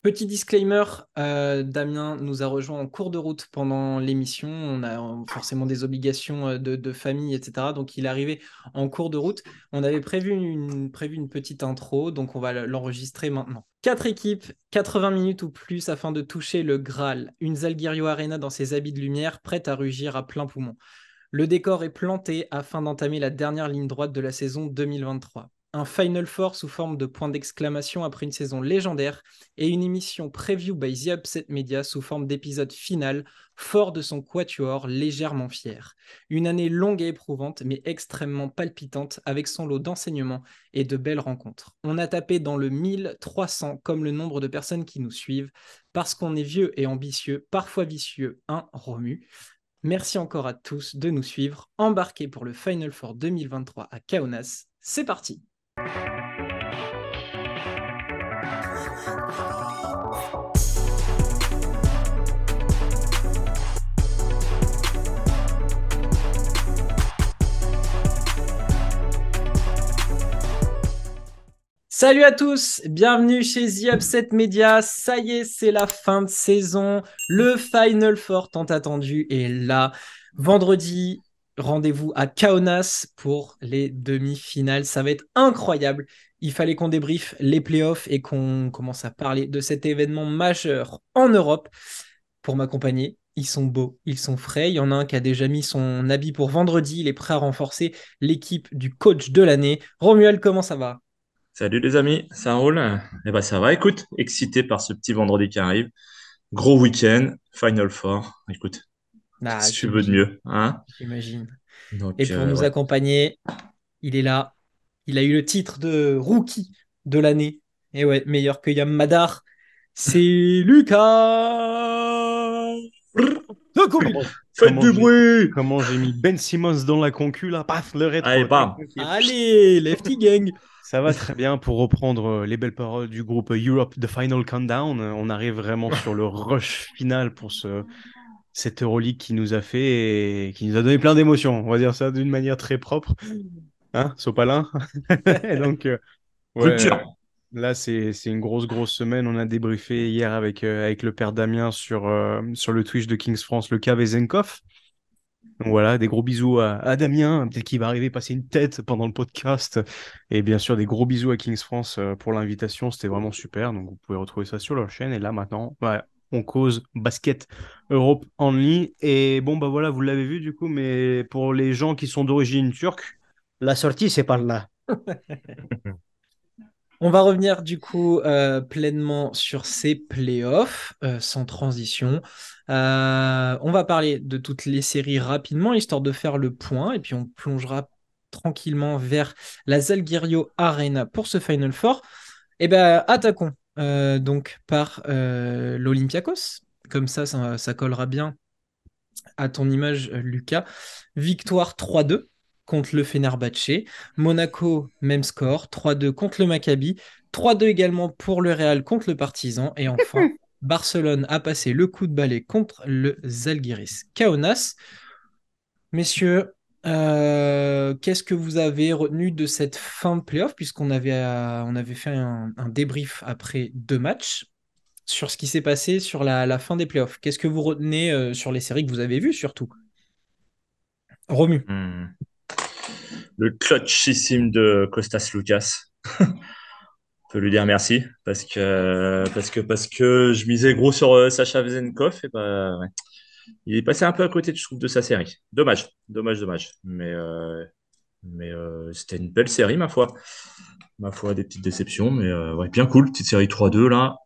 Petit disclaimer, euh, Damien nous a rejoint en cours de route pendant l'émission. On a euh, forcément des obligations euh, de, famille, etc. Donc il est arrivé en cours de route. On avait prévu une, prévu une petite intro, donc on va l'enregistrer maintenant. Quatre équipes, 80 minutes ou plus afin de toucher le Graal. Une Zalgirio Arena dans ses habits de lumière, prête à rugir à plein poumon. Le décor est planté afin d'entamer la dernière ligne droite de la saison 2023 un Final Four sous forme de point d'exclamation après une saison légendaire et une émission preview by The Upset Media sous forme d'épisode final, fort de son quatuor, légèrement fier. Une année longue et éprouvante, mais extrêmement palpitante, avec son lot d'enseignements et de belles rencontres. On a tapé dans le 1300 comme le nombre de personnes qui nous suivent, parce qu'on est vieux et ambitieux, parfois vicieux, un Romu. Merci encore à tous de nous suivre. Embarquez pour le Final Four 2023 à Kaunas. C'est parti Salut à tous, bienvenue chez The Upset Media. Ça y est, c'est la fin de saison. Le Final Four tant attendu est là. Vendredi, rendez-vous à Kaunas pour les demi-finales. Ça va être incroyable. Il fallait qu'on débriefe les playoffs et qu'on commence à parler de cet événement majeur en Europe. Pour m'accompagner, ils sont beaux, ils sont frais. Il y en a un qui a déjà mis son habit pour vendredi. Il est prêt à renforcer l'équipe du coach de l'année. Romuald, comment ça va? Salut les amis, ça roule? Eh ben ça va, écoute, excité par ce petit vendredi qui arrive. Gros week-end, Final Four. Écoute, ah, si tu veux de mieux. Hein J'imagine. Et pour euh, nous accompagner, il est là. Il a eu le titre de rookie de l'année. Et ouais, meilleur que Yam Madar. C'est Lucas Faites du bruit Comment j'ai mis Ben Simmons dans la concu là Paf, le rétro. Allez, bam. Allez, Lefty Gang Ça va très bien pour reprendre euh, les belles paroles du groupe Europe The Final Countdown. On arrive vraiment sur le rush final pour ce, cette Euroleague qui nous a fait et qui nous a donné plein d'émotions. On va dire ça d'une manière très propre. Hein, Sopalin Donc, euh, là, c'est une grosse, grosse semaine. On a débriefé hier avec, euh, avec le père Damien sur, euh, sur le Twitch de Kings France, le KV Zenkov. Donc voilà, des gros bisous à, Damien, peut-être qu'il va arriver passer une tête pendant le podcast. Et bien sûr, des gros bisous à Kings France pour l'invitation. C'était vraiment super. Donc vous pouvez retrouver ça sur leur chaîne. Et là maintenant, voilà, on cause basket Europe ligne. Et bon, bah voilà, vous l'avez vu du coup, mais pour les gens qui sont d'origine turque, la sortie, c'est par là. On va revenir du coup euh, pleinement sur ces playoffs, euh, sans transition. Euh, on va parler de toutes les séries rapidement, histoire de faire le point, et puis on plongera tranquillement vers la Zalgirio Arena pour ce Final Four. Et eh ben, attaquons donc par l'Olympiakos. Comme ça, ça, collera bien à ton image, Lucas. Victoire 3-2 contre le Fenerbahce. Monaco, même score, 3-2 contre le Maccabi. 3-2 également pour le Real contre le Partizan. Et enfin, Barcelone a passé le coup de balai contre le Zalgiris Kaunas. Messieurs, euh, qu'est-ce que vous avez retenu de cette fin de playoff, puisqu'on avait, euh, on avait fait un, débrief après deux matchs? Sur ce qui s'est passé sur la, fin des playoffs Qu'est-ce que vous retenez euh, sur les séries que vous avez vues surtout? Romu. Hmm. Le clutchissime de Costas Lucas. On peut lui dire merci parce que, parce que, parce que je misais gros sur Sacha Vezenkov et bah, il est passé un peu à côté, je trouve, de sa série. Dommage, dommage, dommage. Mais, euh, mais euh, c'était une belle série, ma foi. Ma foi, des petites déceptions, mais euh, ouais, bien cool. Petite série 3-2, là.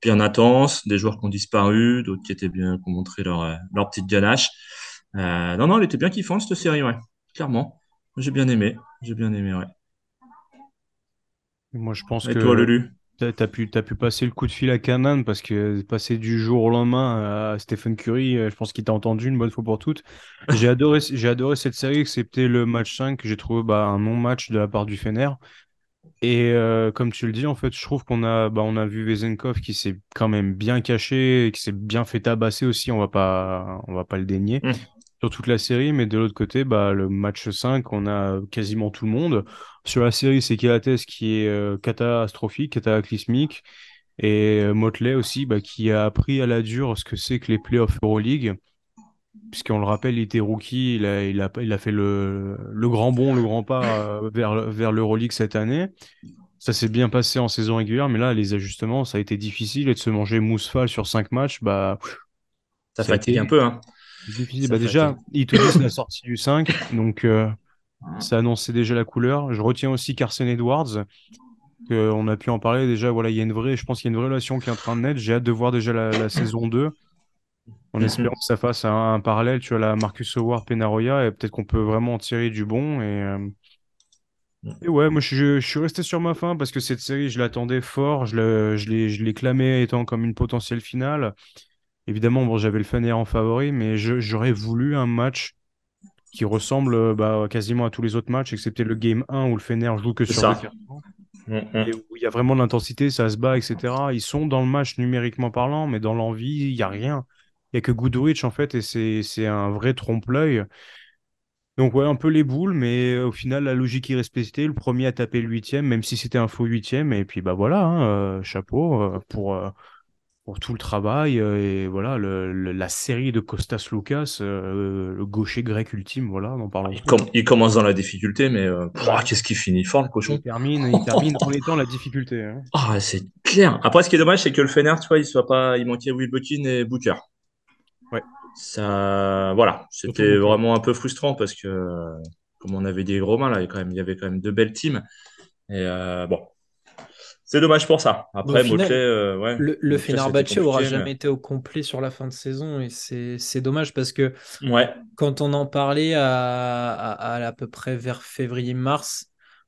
Bien intense. Des joueurs qui ont disparu, d'autres qui étaient bien, qui ont montré leur, leur petite ganache. non, non, elle était bien kiffante, cette série, ouais. Clairement. J'ai bien aimé. J'ai bien aimé, ouais. Moi, je pense Et que. toi, Lulu? T'as pu, as pu passer le coup de fil à Canan parce que passer du jour au lendemain à Stephen Curry, euh, je pense qu'il t'a entendu une bonne fois pour toutes. J'ai adoré, j'ai adoré cette série, excepté le match 5 que j'ai trouvé bah, un non-match de la part du Fener. Et euh, comme tu le dis, en fait, je trouve qu'on a, bah, on a vu Vezenkov qui s'est quand même bien caché, et qui s'est bien fait tabasser aussi, on va pas, on va pas le dénier. Mmh. Sur toute la série, mais de l'autre côté, bah, le match 5, on a quasiment tout le monde. Sur la série, c'est Kelates qui est euh, catastrophique, cataclysmique. Et Motley aussi, bah, qui a appris à la dure ce que c'est que les playoffs Euroleague. Puisqu'on le rappelle, il était rookie, il a, il a, il a fait le, le grand bond, le grand pas vers, vers l'Euroleague cette année. Ça s'est bien passé en saison régulière, mais là, les ajustements, ça a été difficile. Et de se manger mousse sur cinq matchs, bah, ça, fatigue un peu. Hein. Difficile. Bah, déjà, ils te disent la sortie du 5, donc euh, ça annonçait déjà la couleur. Je retiens aussi Carson Edwards, on a pu en parler déjà. Voilà, il y a une vraie, je pense qu'il y a une vraie relation qui est en train de naître. J'ai hâte de voir déjà la, saison 2 en mhm. espérant que ça fasse un, parallèle, tu vois, la Marcus Howard, Penaroya, et peut-être qu'on peut vraiment en tirer du bon. Et, euh, et ouais, moi je, suis resté sur ma fin parce que cette série, je l'attendais fort, je l'ai clamé étant comme une potentielle finale. Évidemment, bon, j'avais le Fener en favori, mais j'aurais voulu un match qui ressemble bah, quasiment à tous les autres matchs, excepté le Game 1 où le Fener joue que sur le. Mm, mm. Et où il y a vraiment de l'intensité, ça se bat, etc. Ils sont dans le match numériquement parlant, mais dans l'envie, il n'y a rien. Il n'y a que Goodrich en fait, et c'est un vrai trompe-l'œil. Donc ouais, un peu les boules, mais au final, la logique est respectée. Le premier a tapé le huitième, même si c'était un faux huitième. Et puis bah voilà, hein, euh, chapeau euh, pour, euh, pour tout le travail. et voilà, la série de Costas Lucas, le gaucher grec ultime, voilà, n'en parlons il, il, commence dans la difficulté, mais qu'est-ce qu'il finit fort le cochon Il termine, il termine en étant la difficulté. Hein. Ah, c'est clair. Après, ce qui est dommage, c'est que le Fener, tu vois, il soit pas, il manquait Will Buckin et Booker ça, voilà, c'était vraiment un peu frustrant parce que, comme on avait dit Romain, là, il y, quand même, il y avait quand même deux belles teams. Et euh, bon, c'est dommage pour ça. Après, euh, ouais, le, le Fenerbahce aura jamais été au complet sur la fin de saison et c'est dommage parce que ouais. quand on en parlait à, à, à, peu près vers février-mars,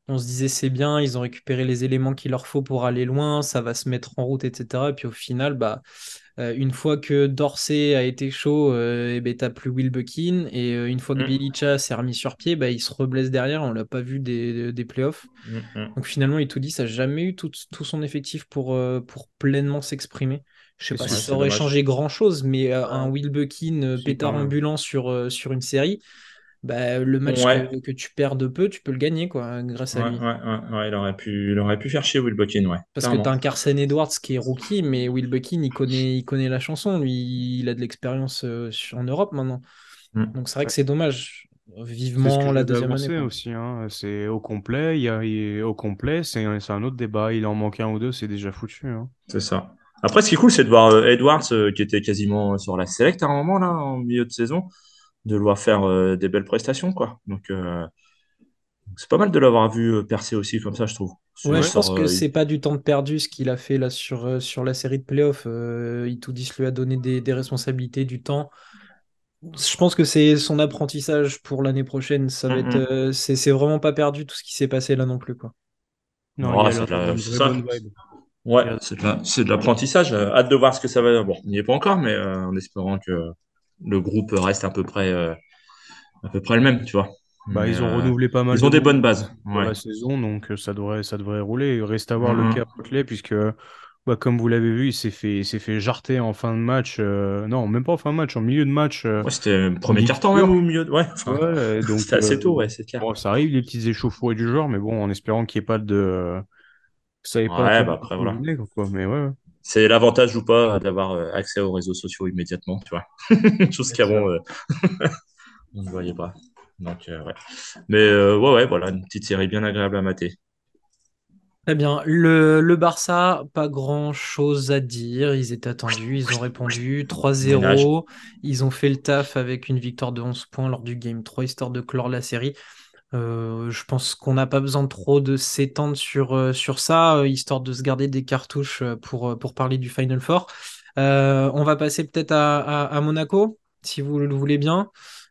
on se disait c'est bien, ils ont récupéré les éléments qu'il leur faut pour aller loin, ça va se mettre en route, etc. Et puis au final, bah, euh, une fois que Dorsey a été chaud, euh, et ben, t'as plus Will Buckin. Et euh, une fois que mm. Bilica s'est remis sur pied, bah, il se reblesse derrière. On l'a pas vu des, des playoffs. Mm, mm. Donc finalement, il tout dit, ça n'a jamais eu tout, tout, son effectif pour, pour pleinement s'exprimer. Je sais pas si ça aurait changé grand chose, mais un Will Buckin pétard ambulant sur, sur une série, bah, le match que, tu perds de peu, tu peux le gagner quoi, grâce à lui. Ouais, il, aurait pu, il aurait pu faire chier Will Buckin. Ouais, Parce que tu as un Carson Edwards qui est rookie, mais Will Buckin, il connaît, il connaît la chanson. Lui, il a de l'expérience euh, en Europe maintenant. Mm. Donc c'est vrai que c'est dommage. Vivement la deuxième année. aussi. Hein. C'est au complet. Il y a, au complet, c'est un autre débat. Il en manque un ou deux, c'est déjà foutu. Hein. C'est ça. Après, ce qui est cool, c'est de voir euh, Edwards euh, qui était quasiment sur la select à un moment là, en milieu de saison de voir faire euh, des belles prestations, quoi. Donc, euh, c'est pas mal de l'avoir vu euh, percer aussi comme ça, je trouve. Ouais, je pense que c'est pas du temps de perdu ce qu'il a fait là sur, sur la série de playoffs. Euh, Itoudis lui a donné des, responsabilités, du temps. Je pense que c'est son apprentissage pour l'année prochaine. Ça va être, c'est vraiment pas perdu tout ce qui s'est passé là non plus, quoi. Non, c'est ça. Ouais, c'est de l'apprentissage. Hâte de voir ce que ça va. Bon, il n'y est pas encore, mais en espérant que le groupe reste à peu près, euh, à peu près le même, tu vois. Bah, ils ont euh, renouvelé pas mal. Ils ont des bonnes bases. Pour la saison, donc euh, ça devrait, ça devrait rouler. Il reste à voir le mhm. cas Potley, puisque, bah, comme vous l'avez vu, il s'est fait, s'est fait jarter en fin de match. non, même pas en fin de match, en milieu de match. ouais, c'était premier quart-temps même au milieu. De... Ouais, donc c'était assez tôt, ouais, c'est clair. Bon, ça arrive, les petites échauffourées du genre, mais bon, en espérant qu'il n'y ait pas de. Ça ait pas. Ouais, bah après, voilà. quoi, mais ouais c'est l'avantage ou pas d'avoir euh, accès aux réseaux sociaux immédiatement, tu vois. Chose qu'avant, euh, on ne voyait pas. Donc, euh, ouais. Mais ouais, ouais, voilà, une petite série bien agréable à mater. Très bien. Le, le Barça, pas grand chose à dire. Ils étaient attendus, ils ont répondu 3-0. Ils ont fait le taf avec une victoire de 11 points lors du Game 3, histoire de clore la série. Euh, je pense qu'on n'a pas besoin trop de s'étendre sur, euh, sur ça, euh, histoire de se garder des cartouches pour, pour parler du Final Four. on va passer peut-être à, Monaco, si vous le voulez bien.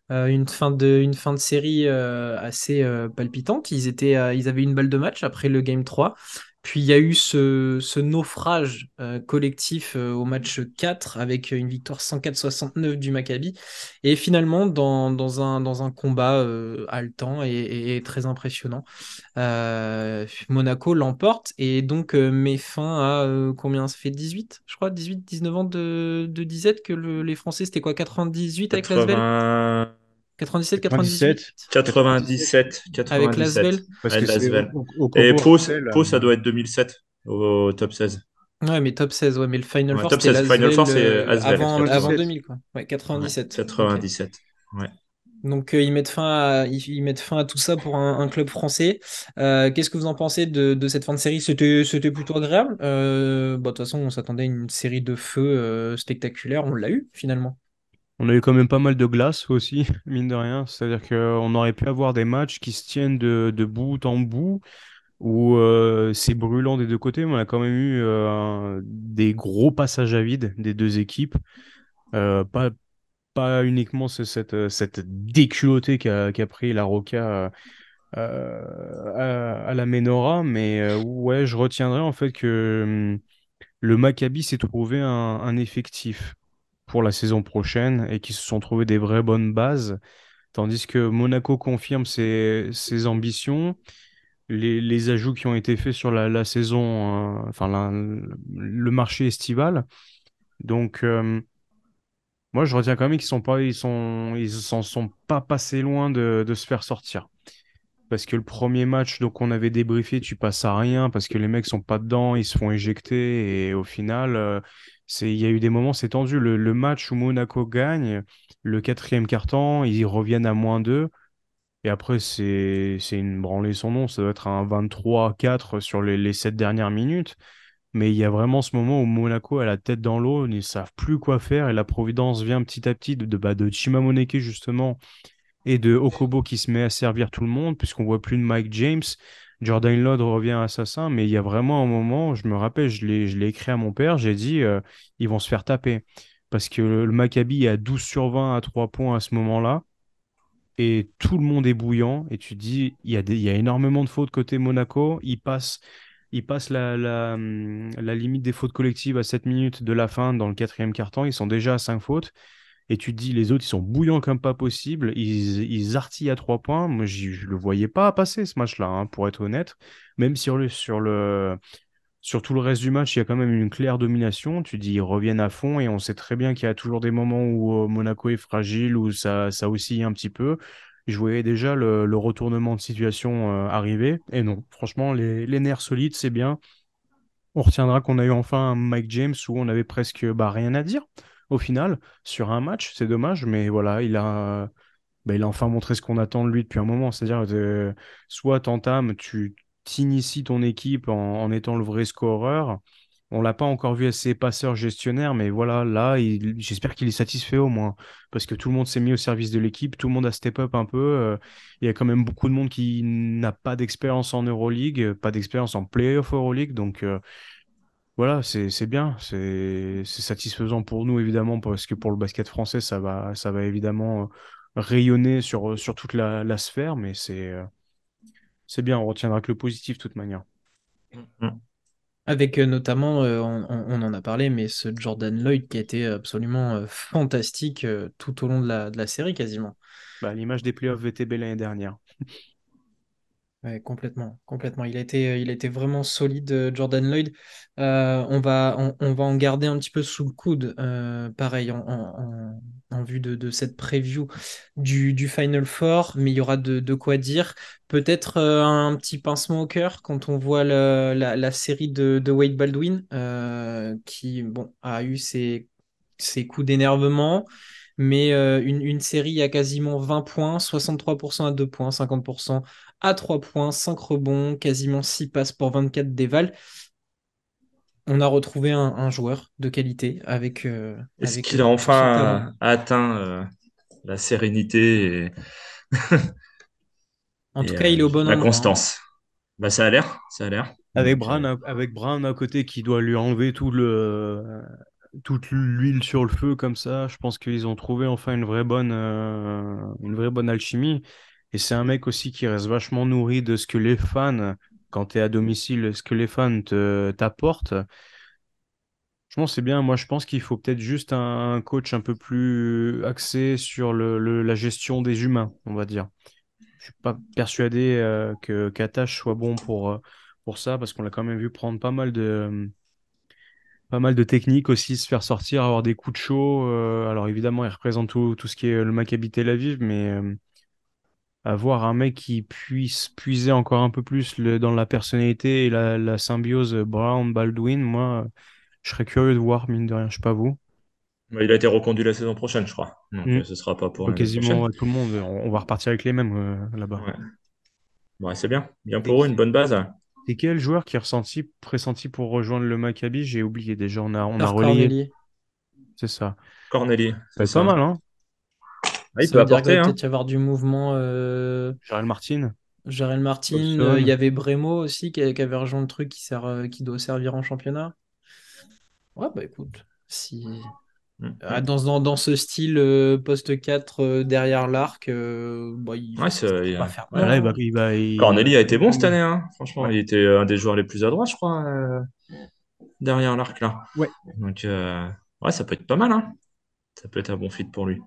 une, fin de, une fin de série assez palpitante. Ils, étaient, ils avaient une balle de match après le Game 3. Puis il y a eu ce, naufrage euh, collectif euh, au match 4 avec une victoire 104-69 du Maccabi. Et finalement, dans, un, combat euh, haletant et, très impressionnant, Monaco l'emporte. Et donc met fin à combien? Ça fait 18, je crois, 18-19 ans de, disette que les Français, c'était quoi 98 avec la Svel 97, 97, 97, 97. Avec Lasvel. Et Pau, ça doit être 2007 au top 16. Ouais, mais top 16, ouais, mais le Final Ouais, Four, top c'était 16, Final Four, c'est l'Asvel euh, Asvel, avant, avant 97. 2000, quoi. Ouais, Ouais, 97. Ok. 97. Ouais. Donc, euh, ils mettent fin à, ils, ils mettent fin à tout ça pour un, un club français. Euh, qu'est-ce que vous en pensez de, de cette fin de série? C'était, c'était plutôt agréable. Euh, bah, de toute façon, on s'attendait à une série de feux euh, spectaculaire. On l'a eu, finalement. On a eu quand même pas mal de glace aussi, mine de rien. C'est-à-dire qu'on aurait pu avoir des matchs qui se tiennent de, bout en bout, où euh, c'est brûlant des deux côtés, mais on a quand même eu euh, des gros passages à vide des deux équipes. Euh, pas, uniquement ce- cette, euh, cette déculottée qu'a pris la Roca euh, à, la Menora, mais euh, ouais, je retiendrai en fait que hum, le Maccabi s'est trouvé un effectif pour la saison prochaine et qui se sont trouvés des vraies bonnes bases, tandis que Monaco confirme ses, ambitions. Les, ajouts qui ont été faits sur la, saison, euh, enfin le marché estival. Donc, euh, moi, je retiens quand même qu'ils sont pas, ils sont, ils s'en sont pas passés loin de, se faire sortir. Parce que le premier match, donc on avait débriefé, tu passes à rien parce que les mecs sont pas dedans, ils se font éjecter et au final, euh, il y a eu des moments, c'est tendu. Le, match où Monaco gagne, le quatrième quart-temps, ils reviennent à moins 2 et après c'est, une branlée sans nom, ça doit être un 23-4 sur les, les 7 dernières minutes. Mais il y a vraiment ce moment où Monaco a la tête dans l'eau, ils ne savent plus quoi faire et la Providence vient petit à petit de, de, bah, Chimamoneke justement et de Okobo qui se met à servir tout le monde, puisqu'on voit plus de Mike James. Jordan Lod revient assassin, mais il y a vraiment un moment, je me rappelle, je l'ai, écrit à mon père, j'ai dit, euh, ils vont se faire taper. Parce que le, le Maccabi est à 12 sur 20 à 3 points à ce moment-là, et tout le monde est bouillant, et tu dis, il y a y a énormément de fautes côté Monaco, ils passent, ils passent la, hum, limite des fautes collectives à 7 minutes de la fin dans le quatrième quart-temps, ils sont déjà à 5 fautes. Et tu te dis, les autres, ils sont bouillants comme pas possible. Ils, ils artillent à trois points. Moi, je le voyais pas passer ce match-là, hein, pour être honnête. Même sur le, sur le, sur tout le reste du match, il y a quand même une claire domination. Tu dis, ils reviennent à fond et on sait très bien qu'il y a toujours des moments où euh, Monaco est fragile, où ça, ça oscille un petit peu. Je voyais déjà le, le retournement de situation euh, arriver. Et non, franchement, les, les nerfs solides, c'est bien. On retiendra qu'on a eu enfin un Mike James où on avait presque bah, rien à dire au final sur un match. C'est dommage, mais voilà, il a, bah, il a enfin montré ce qu'on attend de lui depuis un moment. C'est-à-dire, euh, soit t'entames, tu t'inities ton équipe en, étant le vrai scoreur. On l'a pas encore vu assez passeur gestionnaire, mais voilà, là, j'espère qu'il est satisfait au moins. Parce que tout le monde s'est mis au service de l'équipe, tout le monde a step up un peu. euh, il y a quand même beaucoup de monde qui n'a pas d'expérience en Euroleague, pas d'expérience en playoff Euroleague. Donc, euh, voilà, c'est bien, c'est satisfaisant pour nous évidemment parce que pour le basket français ça va ça va évidemment euh, rayonner sur euh, sur toute la, la sphère, mais c'est euh, c'est bien, on retiendra que le positif de toute manière. Mm. Avec euh, notamment, on, en a parlé, mais ce Jordan Lloyd qui a été absolument fantastique tout au long de la, de la série quasiment. Bah, l'image des playoffs VTB l'année dernière. Ouais, complètement, complètement. Il a été, euh, vraiment solide, euh, Jordan Lloyd. Euh, on va, en garder un petit peu sous le coude, pareil, en, vue de, cette preview du, Final Four, mais il y aura de, quoi dire. Peut-être un petit pincement au cœur quand on voit la, série de, de Wade Baldwin, qui a eu ses, coups d'énervement. Mais une, une série à quasiment 20 points, 63% à 2 points, 50% à 3 points, 5 rebonds, quasiment 6 passes pour 24 dévals. On a retrouvé un, un joueur de qualité avec, euh, Est-ce qu'il a euh, enfin atteint euh, la sérénité et, En et, tout cas, il est au bon la endroit. hein. constance? Bah, ça a l'air, ça a l'air. Avec Brown, à, avec Brown à côté qui doit lui enlever tout le, toute l'huile sur le feu comme ça, je pense qu'ils ont trouvé enfin une vraie bonne, euh, une vraie bonne alchimie. Et c'est un mec aussi qui reste vachement nourri de ce que les fans, quand tu es à domicile, ce que les fans te, t'apportent. Je pense c'est bien. Moi, je pense qu'il faut peut-être juste un, coach un peu plus axé sur le, la gestion des humains, on va dire. Je suis pas persuadé euh, que qu'Attache soit bon pour, euh, pour ça, parce qu'on l'a quand même vu prendre pas mal de, pas mal de techniques aussi, se faire sortir, avoir des coups de chaud. euh, alors évidemment, il représente tout, tout ce qui est le Maccabi Tel Aviv, mais euh, avoir un mec qui puisse puiser encore un peu plus le, dans la personnalité et la, la symbiose Brown-Baldwin, moi, je serais curieux de voir, mine de rien, je sais pas vous. Il a été reconduit la saison prochaine, je crois. Donc, Mm. euh, ce sera pas pour quasiment prochaine. tout le monde, on, va repartir avec les mêmes euh, là-bas. Ouais. Ouais, c'est bien. Bien pour eux, une bonne base. Et quel joueur qui est ressenti, pressenti pour rejoindre le Maccabi? J'ai oublié déjà, on a, on a relayé. C'est ça. Corneli. C'est pas mal, hein? Ah, il Ça peut apporter. va Hein. peut-être y avoir du mouvement. Euh... Jarel Martin. Jarel Martin, euh, il y avait Bremo aussi qui, qui avait rejoint le truc qui, sert, euh, qui doit servir en championnat. Ouais, bah écoute, si... Mm. Ah, dans, dans, dans ce style euh, poste 4 euh, derrière l'arc, euh, bah, il Ouais, c'est- faut il y a- pas faire mal, il va, hein. il va- il- Corneli a été bon cette année, hein. Franchement, Ouais. il était un des joueurs les plus adroits, je crois, euh, derrière l'arc là. Ouais. Donc, euh, ouais, ça peut être pas mal, hein. Ça peut être un bon fit pour lui.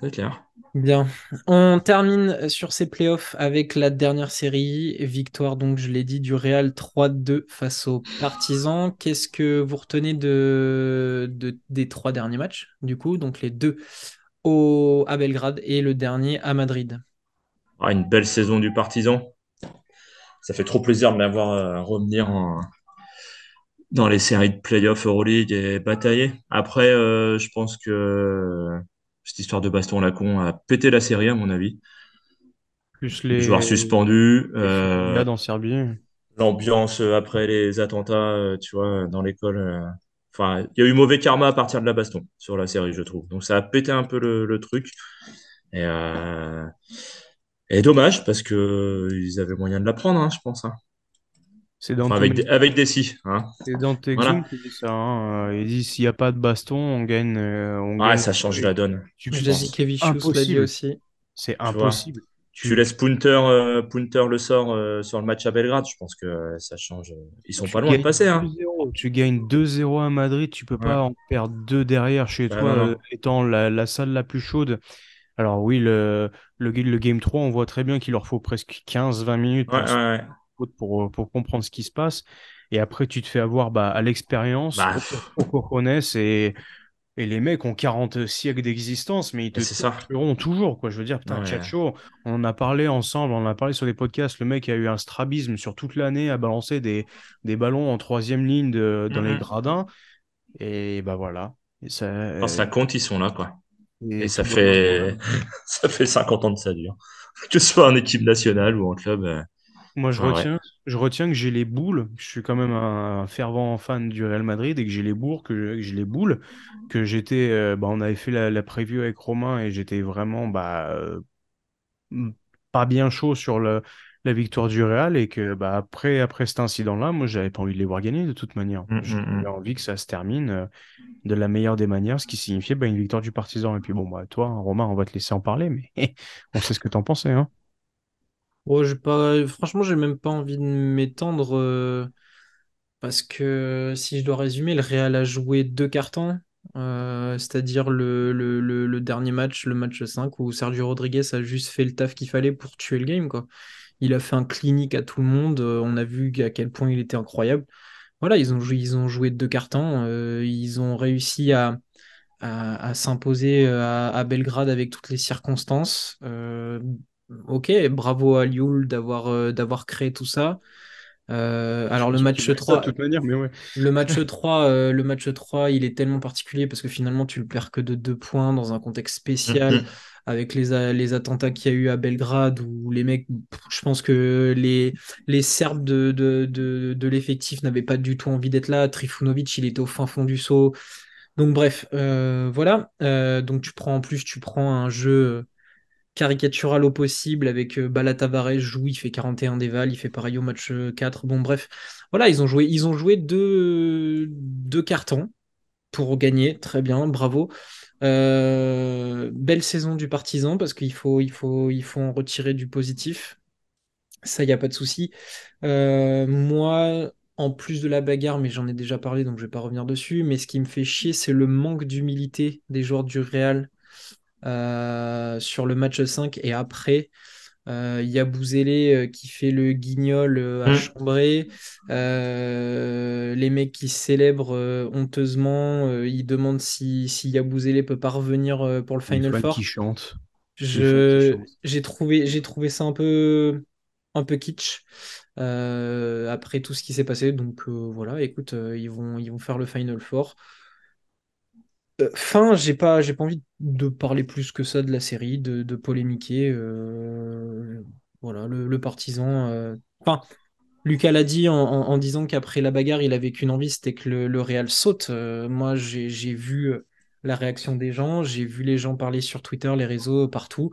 C'est clair. Bien. On termine sur ces playoffs avec la dernière série. Victoire, donc, je l'ai dit, du Real 3-2 face aux Partisans. Qu'est-ce que vous retenez de, de- des trois derniers matchs, du coup? Donc, les deux au, à Belgrade et le dernier à Madrid. Ah, une belle saison du Partizan. Ça fait trop plaisir de l'avoir euh, revenir en- dans les séries de playoffs Euroleague et batailler. Après, euh, je pense que cette histoire de baston Lacon a pété la série, à mon avis. plus Les joueurs suspendus, euh, fusillades en Serbie. l'ambiance euh, après les attentats, euh, tu vois, dans l'école. Enfin, il y a eu mauvais karma à partir de la baston sur la série, je trouve. Donc ça a pété un peu le, le truc. Et, euh, et dommage, parce que ils avaient moyen de la prendre, hein, je pense. hein. C'est dans Enfin, avec, des- avec Dessy. Hein. c'est dans tes Voilà. Qui dit ça. hein. Euh, Il dit s'il n'y a pas de baston, on gagne. euh, on Ouais, gagne. ça change la donne. L'a dit impossible. aussi. C'est impossible. Tu laisses Punter, euh, Punter le sort euh, sur le match à Belgrade, je pense que euh, ça change. Ils sont Tu pas loin de gagnes passer. Hein. 2-0, Tu gagnes 2-0 à Madrid, tu peux Ouais. pas en perdre deux derrière chez Bah, toi, non, euh, étant la, la salle la plus chaude. Alors oui, le, le, le Game 3, on voit très bien qu'il leur faut presque 15-20 minutes Ouais, ouais, pour, pour comprendre ce qui se passe. Et après, tu te fais avoir bah, à l'expérience, Bah, au, au cojones, et, et les mecs ont 40 siècles d'existence, mais ils te c'est ça. tueront toujours. Quoi. Je veux dire, putain, Ouais. Tchatcho, on en a parlé ensemble, on en a parlé sur les podcasts. Le mec a eu un strabisme sur toute l'année à balancer des, des ballons en troisième ligne de- dans les Mhm. gradins. Et bah voilà. Et ça, Quand ça compte, ils sont là, quoi. et Et ça fait, ça fait 50 ans de ça dure. Que ce soit en équipe nationale ou en club. Moi, je ouais. retiens, je retiens que j'ai les boules. Je suis quand même un, fervent fan du Real Madrid et que j'ai les boules, que, j'ai les boules, que j'étais. euh, bah, on avait fait la, la preview avec Romain et j'étais vraiment bah, euh, pas bien chaud sur le, la victoire du Real et que bah, après, après cet incident-là, moi, j'avais pas envie de les voir gagner de toute manière. Mm, mm, J'avais mm. envie que ça se termine euh, de la meilleure des manières, ce qui signifiait bah, une victoire du partisan. Et puis bon, bah, toi, Romain, on va te laisser en parler, mais on sait ce que t'en pensais. Hein. Franchement, j'ai même pas envie de m'étendre euh, parce que si je dois résumer, le Real a joué deux cartons, euh, c'est-à-dire le, dernier match, le match 5, où Sergio Rodriguez a juste fait le taf qu'il fallait pour tuer le game. Il a fait un clinique à tout le monde, euh, on a vu à quel point il était incroyable. Voilà, ils ont joué, deux cartons, ils ont réussi à, s'imposer à, Belgrade avec toutes les circonstances. Ok, bravo à Lioul d'avoir euh, d'avoir créé tout ça. Euh, alors le match je- ça, 3, De toute manière, mais ouais. le match 3, euh, le match 3, il est tellement particulier parce que finalement tu le perds que de deux points dans un contexte spécial Mm, mm. avec les, attentats qu'il y a eu à Belgrade où les mecs, je pense que les, les Serbes de, de, de, de l'effectif n'avaient pas du tout envie d'être là. Trifunovic, il était au fin fond du saut. Donc bref, euh, voilà. Donc tu prends en plus, tu prends un jeu caricatural au possible avec euh, Bala Tavares joue, il fait 41 déval, il fait pareil au match euh, 4. Bon bref, voilà, ils ont joué, ils ont joué deux, cartons pour gagner, très bien, bravo. Euh, belle saison du Partizan parce qu'il faut, il faut, il faut en retirer du positif. Ça, il n'y a pas de souci. Euh, moi, en plus de la bagarre, mais j'en ai déjà parlé, donc je vais pas revenir dessus, mais ce qui me fait chier, c'est le manque d'humilité des joueurs du Real euh, sur le match 5 et après. Euh, euh, qui fait le guignol euh, à Mm. chambrer. Euh, les mecs qui célèbrent euh, honteusement. euh, ils demandent si, si Yabouzélé peut pas revenir euh, pour le Final Four. qui chantent. Je, j'ai trouvé, j'ai trouvé ça un peu, un peu kitsch après tout ce qui s'est passé. Donc voilà, écoute, ils vont, ils vont faire le Final Four. Fin, j'ai pas, j'ai pas envie de parler plus que ça de la série, de, de polémiquer. voilà, le, partisan. Enfin, Lucas l'a dit en, disant qu'après la bagarre, il avait qu'une envie, c'était que le, Real saute. Euh, moi, j'ai vu la réaction des gens, j'ai vu les gens parler sur Twitter, les réseaux, partout.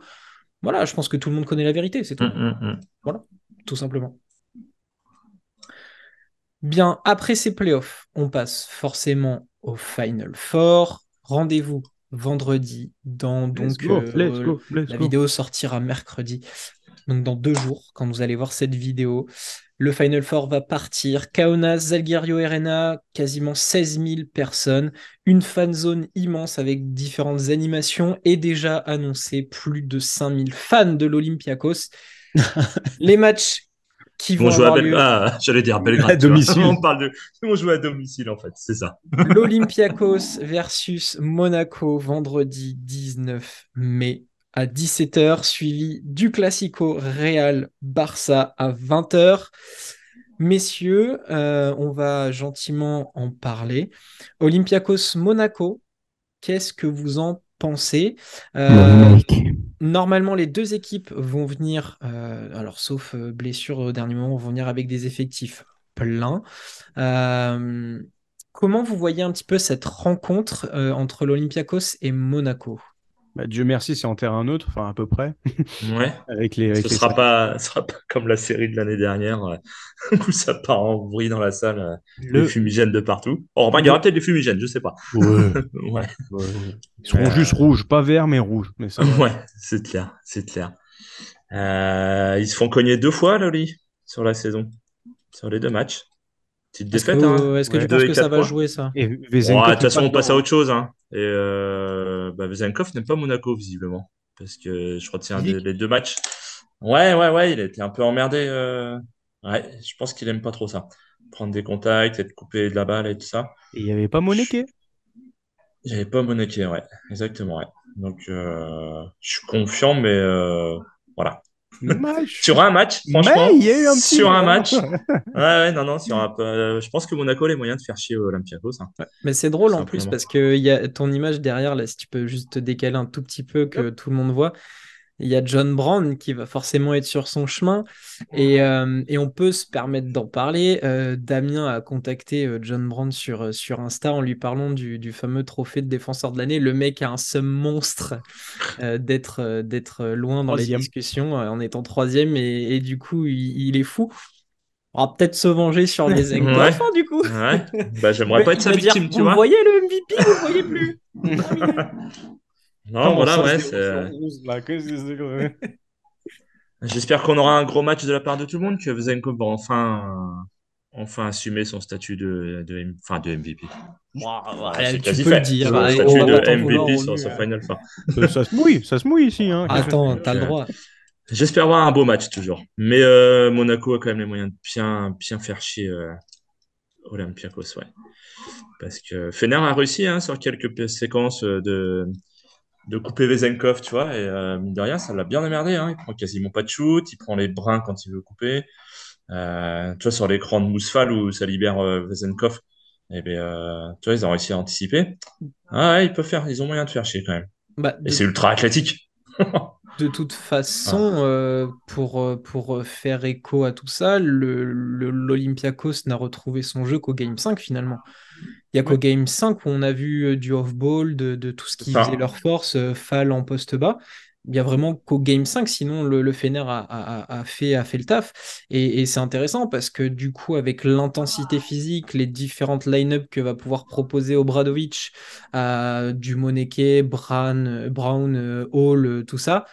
Voilà, je pense que tout le monde connaît la vérité, c'est tout. Mm, mm, mm. Voilà, tout simplement. Bien, après ces playoffs, on passe forcément au Final Four. Rendez-vous vendredi dans donc euh, la vidéo sortira mercredi donc dans deux jours quand vous allez voir cette vidéo le Final Four va partir. Kaunas, Zalgirio Arena, quasiment 16 000 personnes. Une fan zone immense avec différentes animations et déjà annoncé plus de 5 000 fans de l'Olympiakos. Les matchs qui vont jouer à lieu... ah, j'allais dire Belgrade. À domicile. On parle de ils vont jouer à domicile en fait, c'est ça. L'Olympiakos versus Monaco vendredi 19 mai à 17h, suivi du Classico Real Barça à 20h. Messieurs, euh, on va gentiment en parler. Olympiakos Monaco, qu'est-ce que vous en pensez euh, Normalement, les deux équipes vont venir, euh, alors sauf blessure au dernier moment, vont venir avec des effectifs pleins. comment vous voyez un petit peu cette rencontre entre l'Olympiakos et Monaco? Bah, Dieu merci, c'est en terrain neutre, enfin à peu près. Ouais. avec les, ce ne sera, pas, sera pas comme la série de l'année dernière euh, où ça part en bruit dans la salle, euh, le... les fumigènes de partout. Oh, il y aura peut-être des fumigènes, je sais pas. Ouais. Ils seront juste rouges, pas verts, mais rouges. Mais ça, ouais, c'est clair, c'est clair. Euh, ils se font cogner deux fois, Loli, sur la saison, sur les deux matchs. Petite défaite. Est-ce que, hein. tu penses que ça va jouer ça? De toute façon, on passe à autre chose. Hein. Et euh, bah, Vezenkov n'aime pas Monaco, visiblement. Parce que je retiens les deux matchs. Ouais, ouais, ouais, il a été un peu emmerdé. Euh... Ouais, je pense qu'il aime pas trop ça. Prendre des contacts, être coupé de la balle et tout ça. Et il n'y avait pas Monéqué Il n'y avait pas Monéqué, ouais, exactement, ouais. Donc, euh, je suis confiant, mais euh, sur un match, franchement. il y a eu un petit sur un match. ouais, ouais, non, non, sur un, euh, je pense que Monaco a les moyens de faire chier Olympiakos. Hein. mais c'est drôle en plus parce que y a ton image derrière, là, si tu peux juste te décaler un tout petit peu que tout le monde voit il y a John Brown qui va forcément être sur son chemin et, euh, et on peut se permettre d'en parler. Euh, Damien a contacté euh, John Brown sur, sur Insta en lui parlant du, du, fameux trophée de défenseur de l'année. Le mec a un seum monstre d'être d'être loin dans les discussions en étant troisième et, et du coup il, est fou. On va peut-être se venger sur les aigles ouais. du coup. Ouais. Bah, j'aimerais pas être sa victime, tu vois. Vous voyez le MVP, vous voyez plus. Non, voilà, ouais. J'espère qu'on aura un gros match de la part de tout le monde, que Vezenko va enfin, enfin assumer son statut de, de, enfin, de MVP. c'est quasi fait. Dire, le statut de MVP sur ce Final Four. ça se mouille, ça se mouille ici. Hein. Attends, t'as le droit. J'espère voir un beau match toujours. Mais euh, Monaco a quand même les moyens de bien, bien faire chier euh, Olympiakos, ouais. Parce que Fener a réussi hein, sur quelques séquences de, de couper Vezenkov, tu vois, et euh, mine de rien, ça l'a bien emmerdé. Hein. Il prend quasiment pas de shoot, il prend les brins quand il veut couper. Euh, tu vois, sur l'écran de Mousfal où ça libère euh, Vezenkov, et eh bien, euh, tu vois, ils ont réussi à anticiper. Ah ouais, ils peuvent faire, ils ont moyen de faire chier quand même. Bah, et c'est ultra athlétique. de toute façon, ah. pour, pour faire écho à tout ça, l'Olympiakos le, n'a retrouvé son jeu qu'au Game 5 finalement. Il n'y a qu'au Game 5 où on a vu euh, du off-ball, de, tout ce qui faisait leur force, euh, fall en poste bas. Il n'y a vraiment qu'au Game 5, sinon le, le Fener a, fait, a fait le taf. Et, c'est intéressant parce que du coup, avec l'intensité physique, les différentes line-up que va pouvoir proposer Obradovic, à du Moneke, Brown, Brown Hall, tout ça,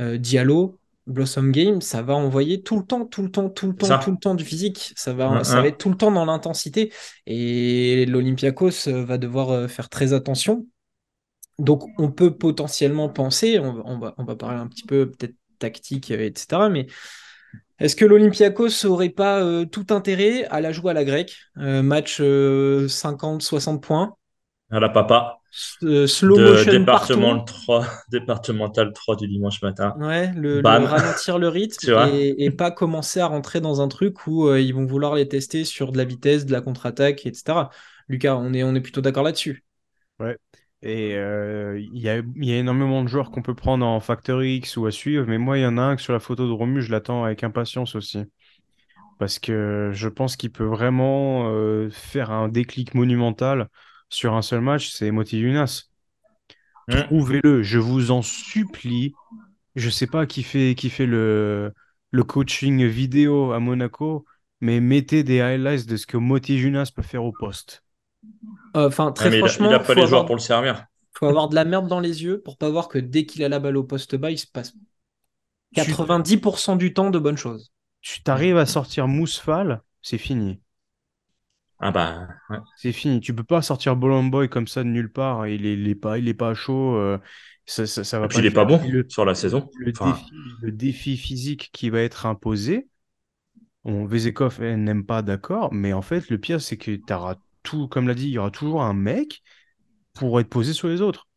euh, Diallo, Blossom Game, ça va envoyer tout le temps, tout le temps, tout le temps, tout le temps du physique. Ça va, ça va être tout le temps dans l'intensité. Et l'Olympiakos euh, va devoir euh, faire très attention. Donc, on peut potentiellement penser, on, va, on va parler un petit peu peut-être tactique, euh, etc. Mais est-ce que l'Olympiakos n'aurait pas tout intérêt à la jouer à la grecque? Match 50-60 points. À la papa. Euh, slow de motion département partout. 3, départemental 3 du dimanche matin. Ouais, le, ralentir le rythme et, et pas commencer à rentrer dans un truc où euh, ils vont vouloir les tester sur de la vitesse, de la contre-attaque, etc. Lucas, on est, on est plutôt d'accord là-dessus. Et euh, il y a, il y a énormément de joueurs qu'on peut prendre en Factor X ou à suivre, mais moi, il y en a un que sur la photo de Romu, je l'attends avec impatience aussi. Parce que je pense qu'il peut vraiment euh, faire un déclic monumental sur un seul match, c'est Moti Younas. Hmm. Trouvez-le, je vous en supplie. Je sais pas qui fait, qui fait le, le coaching vidéo à Monaco, mais mettez des highlights de ce que Moti Younas peut faire au poste. Euh, Enfin, Ah, très mais il a- franchement, il a, pas faut les joueurs avoir, pour le servir. faut avoir de la merde dans les yeux pour pas voir que dès qu'il a la balle au poste bas, il se passe Tu 90% du temps de bonnes choses. tu t'arrives à sortir Mousfal, c'est fini. Ah bah, ouais. C'est fini. Tu peux pas sortir Ballon Boy comme ça de nulle part. Il est, il est pas, il est pas chaud. euh, ça, ça, ça va Et puis pas il est pas bon le, sur la saison. le Enfin, défi, le défi physique qui va être imposé, on, Vezekov n'aime pas, d'accord. Mais en fait, le pire, c'est que tu auras tout, comme l'a dit, il y aura toujours un mec pour être posé sur les autres.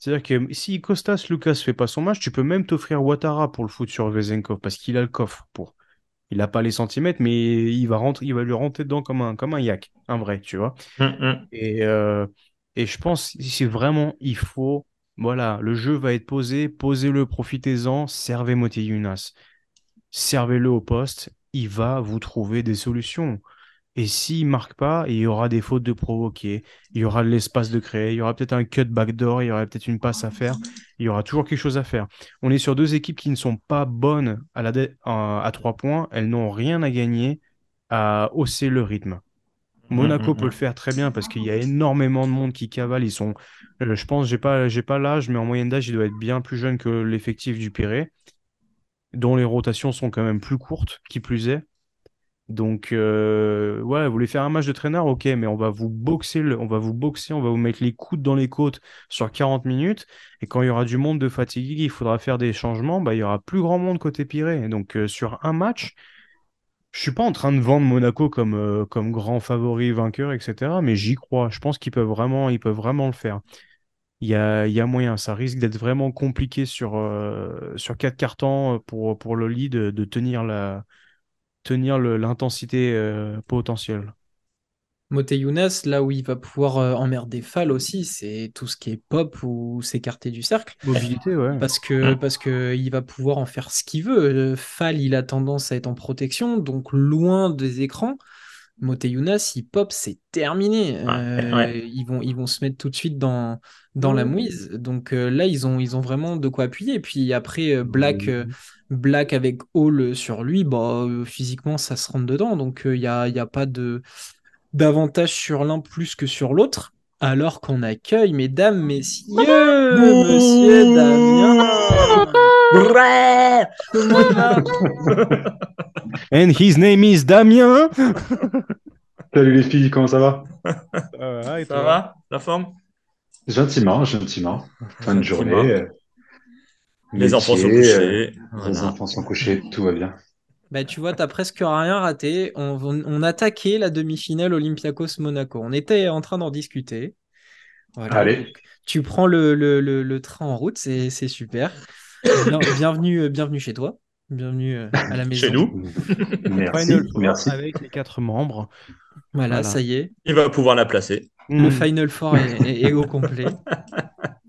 C'est-à-dire que si Costas Lucas fait pas son match, tu peux même t'offrir Ouattara pour le foot sur Vezenkov parce qu'il a le coffre pour. Il a pas les centimètres, mais il va rentrer, il va lui rentrer dedans comme un, comme un yak, un vrai, tu vois. hum. Et, euh, et je pense que c'est vraiment, il faut, voilà, le jeu va être posé, posez-le, profitez-en, servez Moti Younas. Servez-le au poste, il va vous trouver des solutions. Et s'il marque pas, il y aura des fautes de provoquer, il y aura de l'espace de créer, il y aura peut-être un cut backdoor, il y aura peut-être une passe à faire, il y aura toujours quelque chose à faire. On est sur deux équipes qui ne sont pas bonnes à, la trois points, elles n'ont rien à gagner à hausser le rythme. Monaco Mm, mm, peut le faire très bien parce qu'il y a énormément de monde qui cavale. Ils sont, euh, je pense, j'ai pas, j'ai pas l'âge, mais en moyenne d'âge, il doit être bien plus jeune que l'effectif du Pirée, dont les rotations sont quand même plus courtes, qui plus est. Donc, euh, vous voulez faire un match de traîneur, ok, mais on va vous boxer, on va vous boxer, on va vous mettre les coudes dans les côtes sur 40 minutes. Et quand il y aura du monde de fatigué, il faudra faire des changements, bah, il y aura plus grand monde côté Pirée. Donc, euh, sur un match, je suis pas en train de vendre Monaco comme, euh, grand favori, vainqueur, etc. Mais j'y crois. Je pense qu'ils peuvent vraiment, le faire. Il y a, moyen. Ça risque d'être vraiment compliqué sur, quatre cartons pour, le lead de tenir la, tenir l'intensité euh, potentielle. Moté Younas, là où il va pouvoir euh, emmerder Fall aussi, c'est tout ce qui est pop ou s'écarter du cercle. Mobilité, ouais. Parce que, parce que il va pouvoir en faire ce qu'il veut. Euh, Fall, il a tendance à être en protection, donc loin des écrans. Moté Younas, il pop, c'est terminé. Euh, ouais. Ils, vont, ils vont se mettre tout de suite dans, dans la mouise. Donc euh, là, ils ont, ils ont vraiment de quoi appuyer. Et puis après, euh, Black, euh, Black avec Hall sur lui, bah, euh, physiquement, ça se rentre dedans. Donc il n'y a, y a pas de d'avantage sur l'un plus que sur l'autre. Alors qu'on accueille, mesdames, messieurs, monsieur Damien. And his name is Damien. Salut les filles, comment ça va? Ah, et Ça va? La forme? Gentiment, gentiment. Fin de journée. euh, Les enfants sont métier, couchés. euh, Les enfants sont couchés, tout va bien. Bah, tu vois, t'as presque rien raté. On, on, on attaquait la demi-finale Olympiakos-Monaco. On était en train d'en discuter. Voilà. Allez. Donc, tu prends le, le, le, le train en route, c'est c'est super. Bien- bienvenue, euh, bienvenue chez toi. Bienvenue euh, à la maison. Chez nous, Merci, Final Four merci. avec les quatre membres. Voilà, Voilà. ça y est. il va pouvoir la placer. Le Mm. Final Four est, est- est au complet.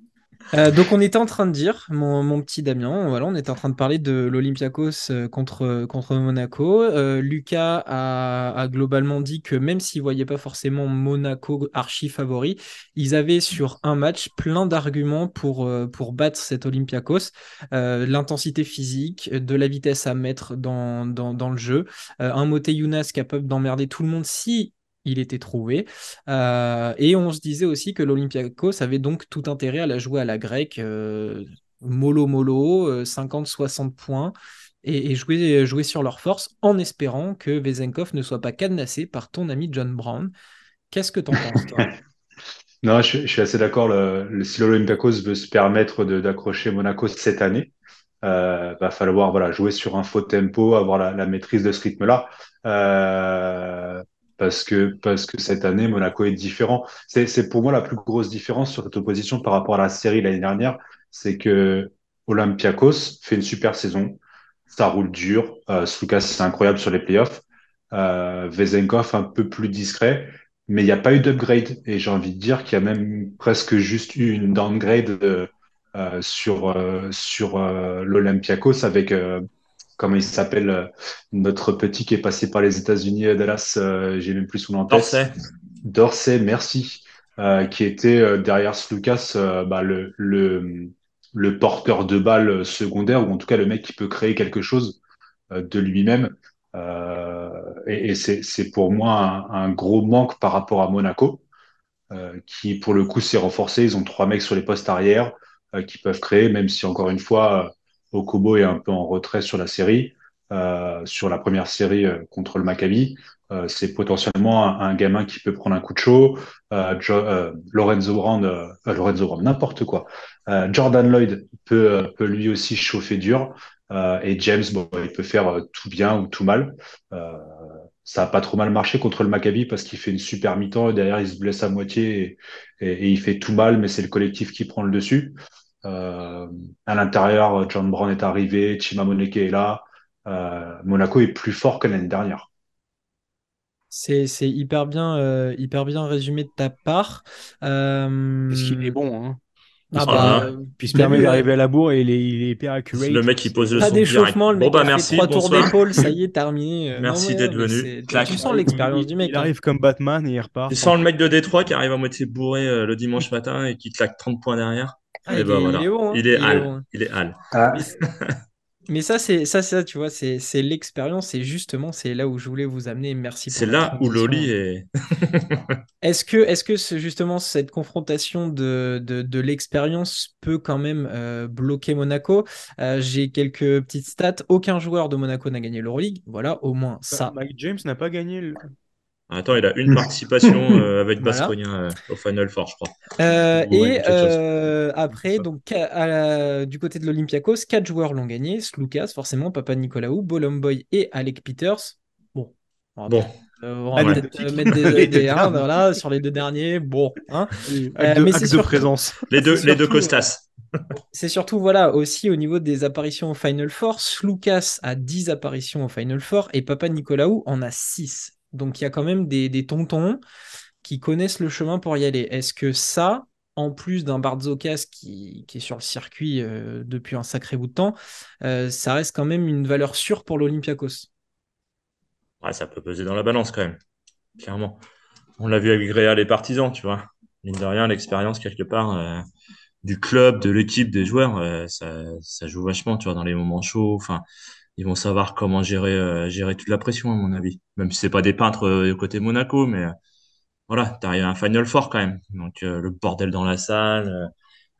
Euh, donc on était en train de dire, mon, petit Damien, voilà, on était en train de parler de l'Olympiakos euh, contre, contre Monaco. Euh, Lucas a, globalement dit que même s'il ne voyait pas forcément Monaco archi favori, ils avaient sur un match plein d'arguments pour, pour battre cet Olympiakos. L'intensité physique, de la vitesse à mettre dans, dans, dans le jeu, un Moté Younas capable d'emmerder tout le monde si il était trouvé. Euh, et on se disait aussi que l'Olympiakos avait donc tout intérêt à la jouer à la grecque, euh, mollo mollo, euh, 50-60 points, et, jouer, jouer sur leur force en espérant que Vezenkov ne soit pas cadenassé par ton ami John Brown. Qu'est-ce que t'en penses, toi? Non, je, suis assez d'accord. Le, si l'Olympiakos veut se permettre d'accrocher Monaco cette année, euh, va falloir voilà, jouer sur un faux tempo, avoir la, la maîtrise de ce rythme-là. Euh, parce que, parce que cette année, Monaco est différent. C'est, pour moi la plus grosse différence sur cette opposition par rapport à la série l'année dernière, c'est que Olympiakos fait une super saison, ça roule dur, euh, Slukas c'est incroyable sur les playoffs, euh, Vezenkov un peu plus discret, mais il n'y a pas eu d'upgrade. Et j'ai envie de dire qu'il y a même presque juste eu une downgrade euh, euh sur euh, sur euh, l'Olympiakos avec comment il s'appelle, euh, notre petit qui est passé par les États-Unis à Dallas, euh, j'ai même plus son nom en tête. Dorsey. Dorsey, merci, euh, qui était derrière Lucas, bah, le, le, le porteur de balle secondaire, ou en tout cas le mec qui peut créer quelque chose de lui-même. et, et c'est pour moi un, un, gros manque par rapport à Monaco, qui pour le coup s'est renforcé. Ils ont trois mecs sur les postes arrière qui peuvent créer, même si encore une fois Okobo est un peu en retrait sur la série, euh, sur la première série euh, contre le Maccabi. Euh, c'est potentiellement un, gamin qui peut prendre un coup de chaud. Lorenzo Brand, Lorenzo n'importe quoi. Jordan Lloyd peut, lui aussi chauffer dur. et James, bon, il peut faire tout bien ou tout mal. ça a pas trop mal marché contre le Maccabi parce qu'il fait une super mi-temps et derrière il se blesse à moitié et il fait tout mal, mais c'est le collectif qui prend le dessus. Euh, à l'intérieur, John Brown est arrivé, Chima Moneke est là. Euh, Monaco est plus fort que l'année dernière. C'est, hyper bien, euh, hyper bien résumé de ta part. Euh... Parce qu'il est bon. Hein. Ah bah, puis il se permet d'arriver à la bourre et il est, il est hyper accurate. Le mec qui pose le Pas son d'échauffement, le mec bon, bah, merci, fait trois tours d'épaule, ça y est, terminé. Merci d'être venu. Tu sens l'expérience du mec. Il arrive comme Batman et il repart. Tu sens le mec de Détroit qui arrive à moitié bourré euh, le dimanche matin et qui claque 30 points derrière. Ah, et il, ben est, voilà. il est bon. hein. Il est Il est hal. bon, hein. Il est hal. Ah, Mais, ça, c'est ça, ça, tu vois, c'est c'est l'expérience et justement, c'est là où je voulais vous amener. Merci. C'est là où. Loli est. Est-ce que, est-ce que ce- justement cette confrontation de, de, de l'expérience peut quand même euh, bloquer Monaco? Euh, J'ai quelques petites stats. Aucun joueur de Monaco n'a gagné l'Euroleague. Voilà, au moins ça. Mike James n'a pas gagné. le- Attends, il a une participation euh, avec Voilà. Basconia euh, au Final Four, je crois. Euh, et euh, après, donc à- à la- du côté de l'Olympiakos, quatre joueurs l'ont gagné. Slukas, forcément, Papa Nicolaou, Bolomboy et Alec Peters. Bon, on va Bon, peut-être, euh, on va Ouais. peut-être, euh, mettre des, des- hein, voilà, sur les deux derniers. Bon, hein. Euh, de, mais c'est de présence. les deux, les deux Costas. C'est surtout, voilà, aussi au niveau des apparitions au Final Four. Slukas a 10 apparitions au Final Four et Papa Nicolaou en a 6. Donc il y a quand même des, tontons qui connaissent le chemin pour y aller. Est-ce que ça, en plus d'un Barzokas qui, est sur le circuit euh, depuis un sacré bout de temps, euh, ça reste quand même une valeur sûre pour l'Olympiakos? Ouais, ça peut peser dans la balance quand même, clairement. On l'a vu avec Real et Partisans, tu vois. Mine de rien, l'expérience quelque part euh, du club, de l'équipe, des joueurs, ça, ça joue vachement, tu vois, dans les moments chauds. Enfin, ils vont savoir comment gérer, euh, gérer toute la pression, à mon avis. Même si c'est pas des peintres euh, côté Monaco, mais euh, voilà, t'arrives à un Final Four quand même. Donc euh, le bordel dans la salle,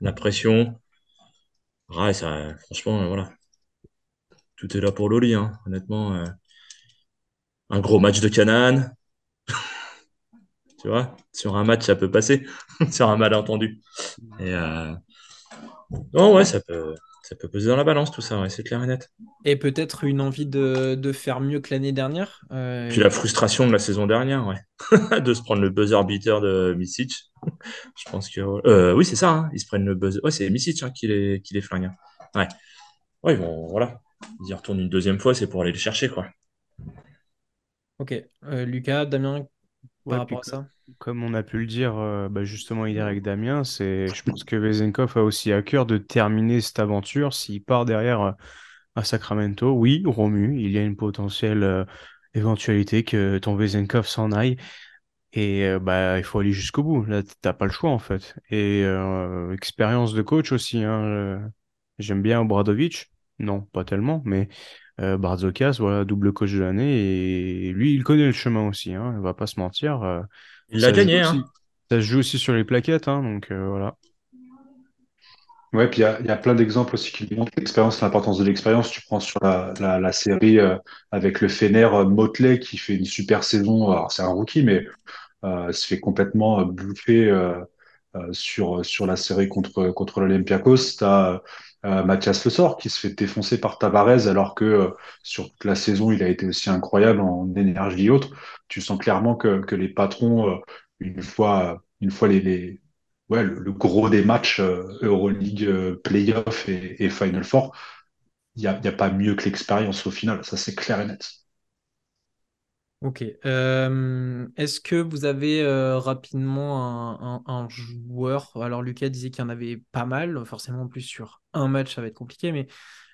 la pression. Ça, franchement, voilà. Tout est là pour Loli, hein, honnêtement. un gros match de Canaan. tu vois, sur un match, ça peut passer. sur un malentendu. Et non, ouais, ça peut, ça peut peser dans la balance, tout ça, ouais, c'est clair et net. Et peut-être une envie de, de faire mieux que l'année dernière euh, Puis la frustration de la saison dernière, ouais. de se prendre le buzzer beater de Misic. Je pense que. Euh, oui, c'est ça, hein. ils se prennent le buzzer. Ouais, c'est Misic hein, qui, les, qui les flingue. hein. Ouais. Ouais, ils vont. Voilà. Ils y retournent une deuxième fois, c'est pour aller les chercher, quoi. Ok. Euh, Lucas, Damien, Ouais, par puis rapport à ça? Comme on a pu le dire euh, bah, justement hier avec Damien, c'est, je pense que Vezenkov a aussi à cœur de terminer cette aventure. S'il part derrière euh, à Sacramento, oui, Romu, il y a une potentielle euh, éventualité que ton Vezenkov s'en aille. Et euh, bah, il faut aller jusqu'au bout. Là, t'as pas le choix en fait. Et expérience de coach aussi. Hein, J'aime bien Obradovic. Non, pas tellement, mais euh, Barzokas, voilà, double coach de l'année. Et lui, il connaît le chemin aussi. Hein, on va pas se mentir. euh, Il l'a gagné, hein. Ça se joue aussi sur les plaquettes, hein, donc euh, voilà. Ouais, puis il y a, il y a plein d'exemples aussi qui montrent l'expérience, l'importance de l'expérience. Tu prends sur la, la, la série euh, avec le Fener euh, Motley qui fait une super saison. Alors c'est un rookie, mais euh, se fait complètement euh, bouffer euh, sur, sur la série contre, contre l'Olympiakos. Tu as Mathias Le Sort qui se fait défoncer par Tavares alors que sur toute la saison, il a été aussi incroyable en énergie et autres. Tu sens clairement que, que les patrons, une fois, une fois les, les ouais, le, gros des matchs Euroleague, Playoff et, et Final Four, il n'y a, y a pas mieux que l'expérience au final. Ça, c'est clair et net. Ok. Euh, est-ce que vous avez euh, rapidement un, joueur, alors Lucas disait qu'il y en avait pas mal, forcément plus sur un match ça va être compliqué, mais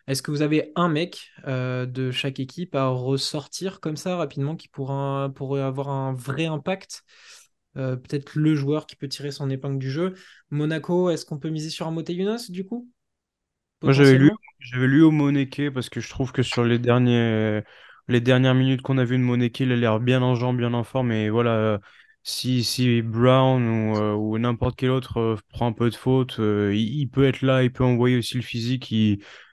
est-ce que vous avez un mec euh, de chaque équipe à ressortir comme ça rapidement qui pourra, pourrait avoir un vrai impact? Peut-être le joueur qui peut tirer son épingle du jeu. Monaco, est-ce qu'on peut miser sur un du coup? Moi j'avais lu, j'avais lu au Moneke parce que je trouve que sur les derniers les dernières minutes qu'on a vues de Moneke, il a l'air bien en jambes, bien en forme. Et voilà, si, si Brown ou, euh, ou n'importe quel autre euh, prend un peu de faute, euh, il, peut être là, il peut envoyer aussi le physique.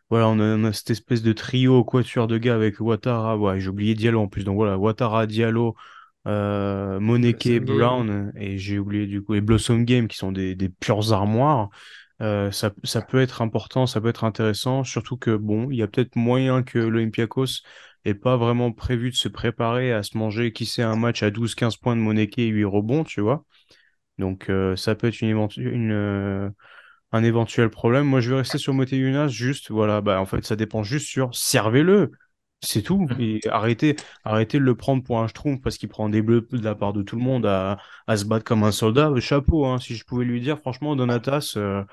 voilà, on a, cette espèce de trio quatuor de gars avec Ouattara. Ouais, j'ai oublié Diallo en plus. Donc voilà, Ouattara, Diallo, Moneke, Brown. Et j'ai oublié du coup les Blossom Game qui sont des, des pures armoires. ça, ça peut être important, ça peut être intéressant, surtout que bon, il y a peut-être moyen que l'Olympiakos et pas vraiment prévu de se préparer à se manger, qui sait, un match à 12-15 points de Moneke et 8 rebonds, tu vois. Donc euh, ça peut être une, une euh, un éventuel problème. Moi, je vais rester sur Moteyunas, juste, voilà, bah, en fait, ça dépend juste sur servez-le. C'est tout. Et arrêtez, arrêtez de le prendre pour un schtroumpf parce qu'il prend des bleus de la part de tout le monde à, à se battre comme un soldat. Chapeau, hein, si je pouvais lui dire, franchement, Donatas, euh,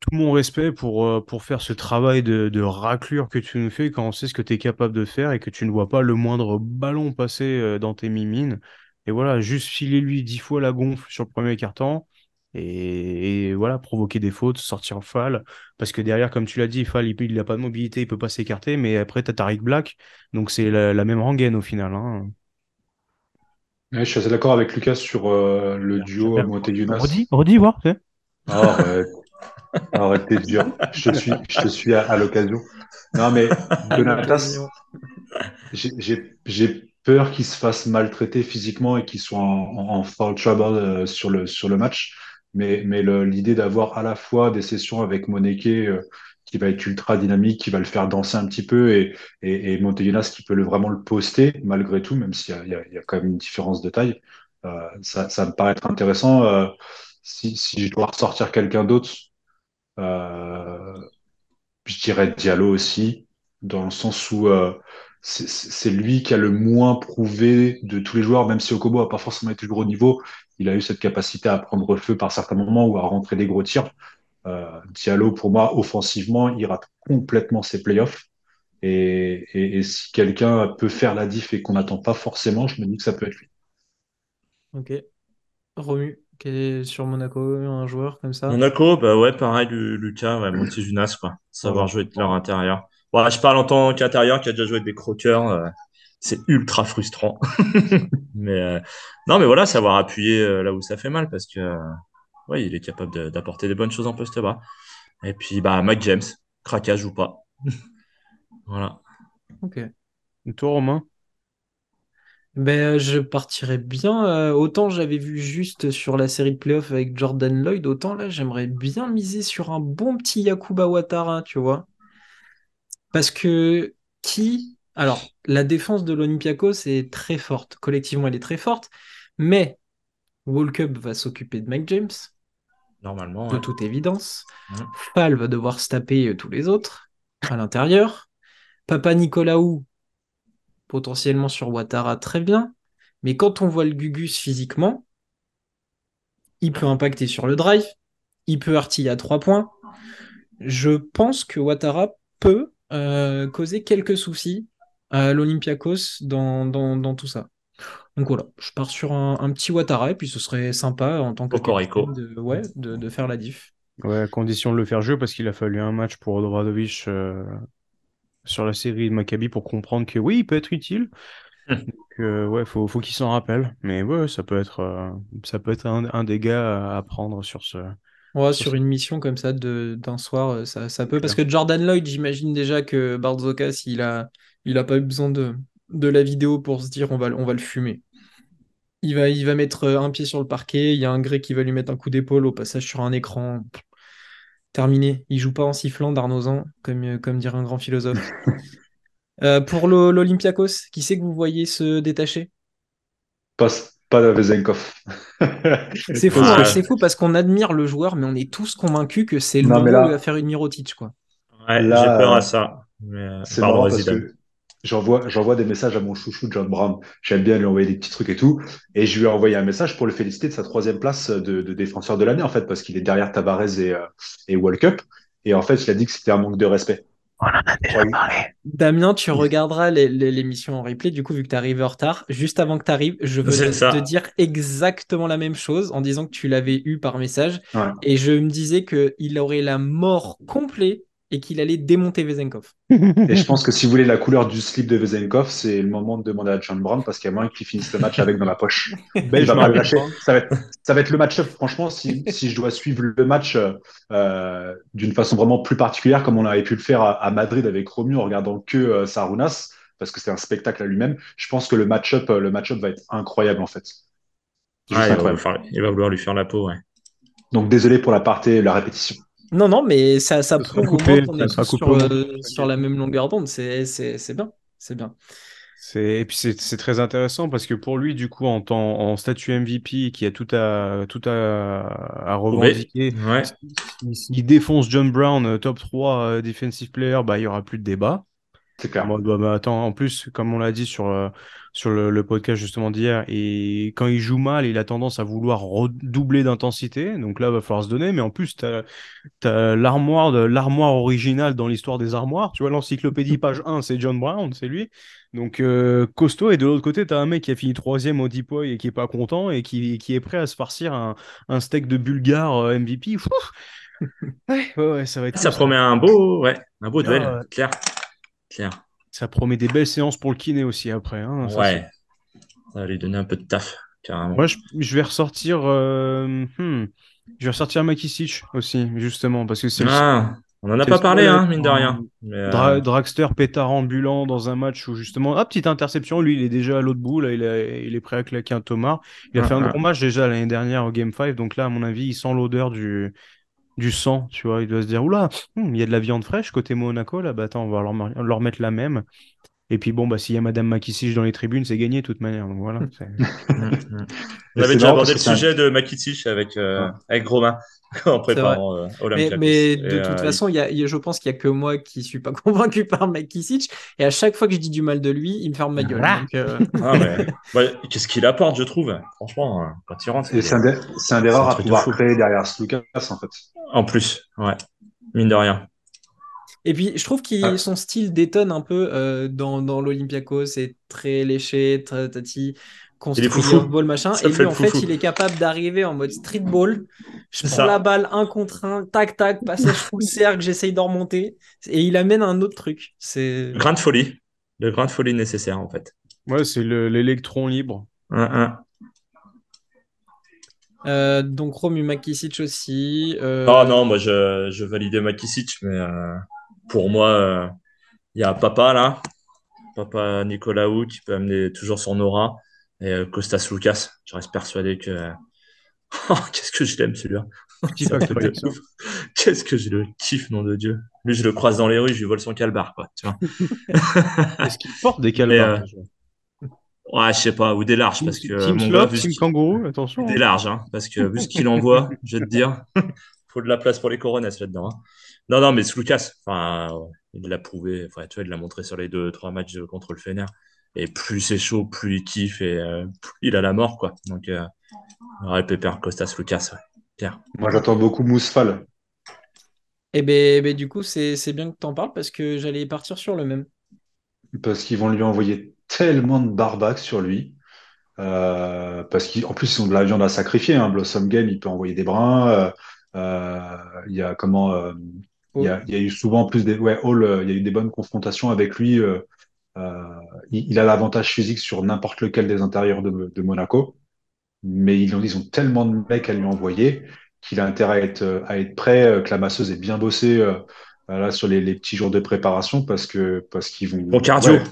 tout mon respect pour, euh, pour faire ce travail de, de, raclure que tu nous fais quand on sait ce que tu es capable de faire et que tu ne vois pas le moindre ballon passer euh, dans tes mimines. Et voilà, juste filer lui dix fois la gonfle sur le premier carton et, et voilà, provoquer des fautes, sortir en fall. Parce que derrière, comme tu l'as dit, fall, il n'a pas de mobilité, il peut pas s'écarter, mais après, tu as Tariq Black, donc c'est la, même rengaine au final. Hein. je suis assez d'accord avec Lucas sur euh, le duo Montegunas. Redis, redis, voir. Oh, Arrête, dur. Je te suis, je te suis à, l'occasion. Non, mais Donatas, j'ai peur qu'il se fasse maltraiter physiquement et qu'il soit en, en, foul trouble euh, sur, le, sur le match. Mais, mais l'idée d'avoir à la fois des sessions avec Moneke euh, qui va être ultra dynamique, qui va le faire danser un petit peu, et, et, et qui peut vraiment le poster malgré tout, même s'il y, y, a quand même une différence de taille, euh, ça, ça me paraît être intéressant. Si, si je dois ressortir quelqu'un d'autre, je dirais Diallo aussi, dans le sens où euh, c'est lui qui a le moins prouvé de tous les joueurs, même si Okobo n'a pas forcément été toujours au niveau, il a eu cette capacité à prendre feu par certains moments ou à rentrer des gros tirs. Euh, Diallo, pour moi, offensivement, il rate complètement ses playoffs. Et, et si quelqu'un peut faire la diff et qu'on n'attend pas forcément, je me dis que ça peut être lui. Ok. Romu sur Monaco, un joueur comme ça Monaco, bah ouais, pareil, Lucas, ouais, Monty Junas, quoi. Savoir jouer de leur intérieur. Bon, je parle en tant qu'intérieur qui a déjà joué avec des croqueurs. Euh, c'est ultra frustrant. mais euh, non, mais voilà, savoir appuyer euh, là où ça fait mal parce que ouais, il est capable d'apporter des bonnes choses en poste bas. Et puis, bah, Mike James, craquage ou pas. voilà. Ok. Toi, Romain? Ben, je partirais bien. Euh, autant j'avais vu juste sur la série de playoffs avec Jordan Lloyd, autant là j'aimerais bien miser sur un bon petit Yakuba Ouattara, tu vois. Parce que qui. Alors, la défense de l'Olympiakos est très forte. Collectivement, elle est très forte. Mais Walkup va s'occuper de Mike James, Normalement. de toute évidence. Fall va devoir se taper euh, tous les autres à l'intérieur. Papa Nicolaou potentiellement sur Ouattara, très bien. Mais quand on voit le Gugus physiquement, il peut impacter sur le drive, il peut artiller à trois points. Je pense que Ouattara peut euh, causer quelques soucis à l'Olympiakos dans, dans, tout ça. Donc voilà, je pars sur un, petit Ouattara et puis ce serait sympa en tant que de, ouais, de, faire la diff. Ouais, à condition de le faire jouer parce qu'il a fallu un match pour Odoradovic euh, sur la série de Maccabi pour comprendre que oui, il peut être utile. Donc, euh, ouais, faut, faut qu'il s'en rappelle. Mais ouais, ça peut être, euh, ça peut être un, un, des gars à prendre sur ce. Ouais, sur, une mission comme ça d'un soir, euh, ça, ça peut. Parce que Jordan Lloyd, j'imagine déjà que Barzokas, il a, il a pas eu besoin de, de la vidéo pour se dire on va, on va le fumer. Il va, il va mettre un pied sur le parquet. Il y a un grec qui va lui mettre un coup d'épaule au passage sur un écran. Terminé. Il joue pas en sifflant d'Arnozan, comme, euh, comme dirait un grand philosophe. Euh, pour l'O- l'Olympiakos, qui c'est que vous voyez se détacher? Pas, pas de Vezenkov. C'est fou, Ouais. hein, c'est fou parce qu'on admire le joueur, mais on est tous convaincus que c'est le moment mais là- où il va faire une Mirotic, quoi. Ouais, j'ai peur à ça. Mais, euh, C'est marrant parce que j'envoie, j'envoie des messages à mon chouchou John Brown. J'aime bien lui envoyer des petits trucs et tout. Et je lui ai envoyé un message pour le féliciter de sa troisième place de, de défenseur de l'année, en fait, parce qu'il est derrière Tavares et, euh, et World Cup. Et en fait, il a dit que c'était un manque de respect. Je crois que- Damien, tu regarderas l'émission en replay, du coup, vu que tu arrivé en retard. Juste avant que tu arrives, je veux te, dire exactement la même chose en disant que tu l'avais eu par message. Ouais. Et je me disais qu'il aurait la mort complète et qu'il allait démonter Vezenkov. Et je pense que si vous voulez la couleur du slip de Vezenkov, c'est le moment de demander à John Brown parce qu'il y a moyen qu'il finisse le match avec dans la poche. Ben, Il va pas Ça va être, ça va être le match-up. Franchement, si, si je dois suivre le match euh, d'une façon vraiment plus particulière, comme on avait pu le faire à, à Madrid avec Romu en regardant que euh, Sarunas, parce que c'est un spectacle à lui-même, je pense que le match-up, euh, le match-up va être incroyable en fait. Il, va faire- il va vouloir lui faire la peau, ouais. Donc désolé pour la partie, la répétition. Non, non, mais ça, ça Ça prouve au coupé, moins qu'on ça est tous sur, euh, sur la même longueur d'onde. C'est c'est- c'est bien. C'est bien. C'est- Et puis c'est c'est très intéressant parce que pour lui, du coup, en, temps, en statut MVP qui a tout à, tout à, à revendiquer, Ouais. s'il défonce John Brown, euh, top 3 euh, defensive player, bah, il y aura plus de débat. C'est clair. Bon, bah, bah, attends, en plus, comme on l'a dit sur, euh, sur le, le podcast justement d'hier, et quand il joue mal, il a tendance à vouloir redoubler d'intensité. Donc là, va falloir se donner. Mais en plus, t'as, t'as l'armoire l'armoire originale dans l'histoire des armoires. Tu vois, l'encyclopédie page 1, c'est John Brown, c'est lui. Donc euh, costaud. Et de l'autre côté, t'as un mec qui a fini troisième au Depoy et qui est pas content et qui, qui est prêt à se farcir un, un steak de Bulgare euh, MVP. Ouais, ouais, ouais, ça va être Ça cool, promet un beau, ouais, un beau Ah, duel, ouais. clair. Clair. Ça promet des belles séances pour le kiné aussi après. Hein, ça, Ouais. Ça va lui donner un peu de taf, carrément. Moi, je, je vais ressortir. euh, hmm, je vais ressortir Makisic aussi, justement, parce que c'est le Ah, on en a pas parlé, hein, mine de rien. Mais, euh, dra- dragster pétard ambulant dans un match où justement, ah, petite interception, lui, il est déjà à l'autre bout, là, il, est- il est prêt à claquer un Thomas. Il a Ah, fait un ah. gros match déjà l'année dernière au Game 5, donc là, à mon avis, il sent l'odeur du, du sang, tu vois. Il doit se dire, oula, hmm, il y a de la viande fraîche côté Monaco, là, bah attends, on va leur, mettre la même. Et puis bon, bah s'il y a Madame Makisic dans les tribunes, c'est gagné de toute manière. Donc voilà. c'est- Mm, mm. On avait déjà abordé le sujet de Makitic avec, euh, Ouais. avec Romain en préparant euh, Mais, Olympiakos. mais Et, de toute euh, façon, il y a, il y a- je pense qu'il y a que moi qui suis pas convaincu par Makisic. Et à chaque fois que je dis du mal de lui, il me ferme ma gueule. Euh, Ah, mais... ouais, Qu'est-ce qu'il apporte, je trouve? Franchement, euh, quand il rentre, c'est un, des- c'est un des rares à pouvoir créer derrière Slucas en fait. En plus, ouais. Mine de rien. Et puis, je trouve que Ah. son style détonne un peu euh, dans, dans l'Olympiakos. C'est très léché, très tati, construit foufou. ball machin. Ça et lui, en fait, il est capable d'arriver en mode street ball. Je prends ça. la balle un contre un, tac, tac, passage full cercle, j'essaye d'en remonter. Et il amène un autre truc. C'est. Grain de folie. Le grain de folie nécessaire, en fait. Ouais, c'est le- l'électron libre. Un, un. Euh, donc, Romu Makisic aussi. euh, Oh non, moi, je, je validais Makisic, mais euh, pour moi, euh, il y a Papa, là. Papa Nicolaou, qui peut amener toujours son aura. Et euh, Costas Lucas. Je reste persuadé que... Oh, Qu'est-ce que je l'aime, celui-là. Qu'est-ce que je le kiffe, nom de Dieu. Lui, je le croise dans les rues, je lui vole son calbar, quoi. Tu vois. Est-ce qu'il porte des euh, Ouais, je sais pas, ou des larges, parce que Team Slop, Team Kangourou, attention. des hein. larges, hein, parce que vu ce qu'il envoie, je vais te dire, faut de la place pour les Coronas là-dedans. hein. Non, non, mais Lucas, enfin, il l'a prouvé, enfin, tu vois, il l'a montré sur les deux, trois matchs euh, contre le Fener. Et plus c'est chaud, plus il kiffe et euh, plus il a la mort, quoi. Donc, euh, ouais, Pépère Costas Lucas, ouais. Pierre. Moi j'attends beaucoup Mousfal. Et ben, ben, du coup, c'est c'est bien que tu en parles parce que j'allais partir sur le même. parce qu'ils vont lui envoyer tellement de barbacs sur lui. Euh, parce qu'en plus, ils ont de la viande à sacrifier. Hein. Blossom Game, il peut envoyer des brins. euh, euh, Il y a comment euh, il y a, il y a eu souvent plus des ouais Hall, euh, il y a eu des bonnes confrontations avec lui. euh, euh, il, il a l'avantage physique sur n'importe lequel des intérieurs de, de Monaco, mais ils ont, ils ont tellement de mecs à lui envoyer qu'il a intérêt à être, à être prêt, que la masseuse ait bien bossé euh, là sur les, les petits jours de préparation parce que parce qu'ils vont Bon cardio, Ouais.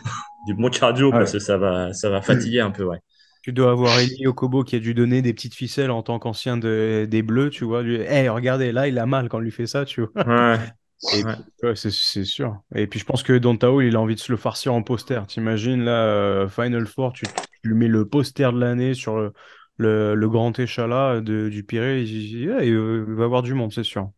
Du bon cardio, Ouais. parce que ça va, ça va fatiguer un peu, ouais. Tu dois avoir Eli Okobo qui a dû donner des petites ficelles en tant qu'ancien de- des Bleus, tu vois. Lui, hey, regardez, là, il a mal quand on lui fait ça, tu vois. Ouais. C'est sûr. Et puis je pense que Dantao, il a envie de se le farcir en poster. T'imagines là, euh, Final Four, tu, tu lui mets le poster de l'année sur le, le, le grand échalas de, du Pirée. Il, il va avoir du monde, c'est sûr.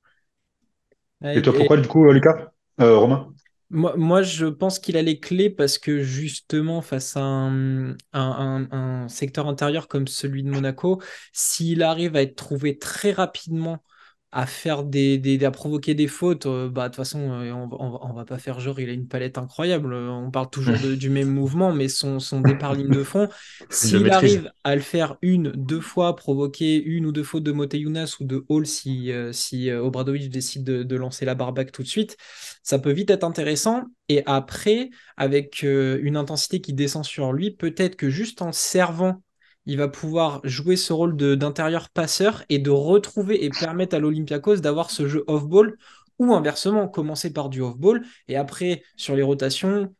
Et toi, pourquoi du coup, euh, Lucas? Euh, Romain? Moi, moi, je pense qu'il a les clés parce que justement, face à un, secteur intérieur comme celui de Monaco, s'il arrive à être trouvé très rapidement à faire des, des- à provoquer des fautes, euh, bah, de toute façon, euh, on, va- on, va- on va pas faire genre, il a une palette incroyable. Euh, On parle toujours de- du même mouvement, mais son, son départ ligne de fond, s'il arrive à le faire une, deux fois, provoquer une ou deux fautes de Moteyunas ou de Hall si, si Obradovic décide de, de lancer la barbaque tout de suite, ça peut vite être intéressant. Et après, avec une intensité qui descend sur lui, peut-être que juste en servant, il va pouvoir jouer ce rôle de- d'intérieur passeur et de retrouver et permettre à l'Olympiakos d'avoir ce jeu off-ball ou inversement, commencer par du off-ball et après, sur les rotations,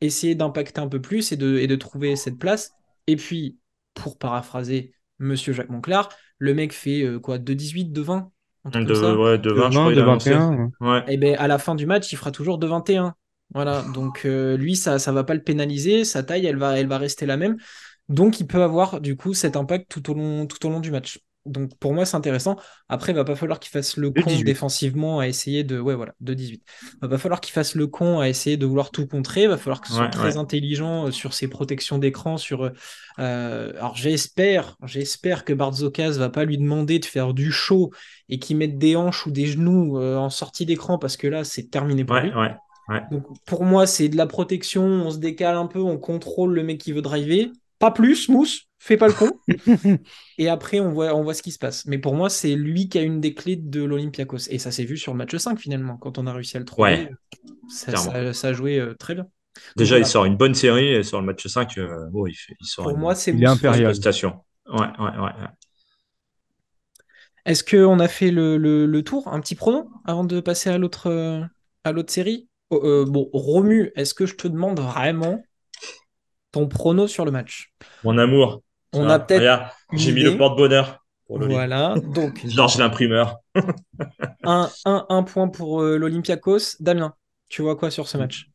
essayer d'impacter un peu plus et de, et de trouver cette place. Et puis, pour paraphraser Monsieur Jacques Monclar, le mec fait euh, quoi, de 18, de 20 un truc De, ça ouais, de 20, je 20, crois, il de a annoncé. 21. Ouais. et ben à la fin du match, il fera toujours de 21. Voilà, donc euh, lui, ça ça va pas le pénaliser, sa taille, elle va, elle va rester la même. Donc il peut avoir du coup cet impact tout au long, tout au long du match. Donc pour moi, c'est intéressant. Après, il va pas falloir qu'il fasse le De con 18. défensivement à essayer de. Ouais, voilà, de 18. Il va pas falloir qu'il fasse le con à essayer de vouloir tout contrer. Il va falloir qu'il soit Ouais, très ouais. intelligent euh, sur ses protections d'écran. Sur, euh, euh, alors j'espère, j'espère que Barzokas va pas lui demander de faire du show et qu'il mette des hanches ou des genoux euh, en sortie d'écran parce que là, c'est terminé pour lui. Ouais, ouais. Donc pour moi, c'est de la protection, on se décale un peu, on contrôle le mec qui veut driver. Pas plus, Mousse, fais pas le con. et après, on voit, on voit ce qui se passe. Mais pour moi, c'est lui qui a une des clés de l'Olympiakos. Et ça s'est vu sur le match 5 finalement, quand on a réussi à le trouver. Ouais, ça, ça- ça a joué euh, très bien. Déjà, voilà. il sort une bonne série et sur le match 5, euh, bon, il, fait, il sort Pour une moi, c'est prestation. Ouais, ouais, ouais. ouais. Est-ce qu'on a fait le, le- le tour? Un petit prono avant de passer à l'autre euh, à l'autre série? Oh, euh, Bon, Romu, est-ce que je te demande vraiment ton prono sur le match Mon amour. On a peut-être J'ai mis le porte-bonheur pour. Voilà, donc Georges l'imprimeur. un, un, un point pour euh, l'Olympiakos. Damien, tu vois quoi sur ce match?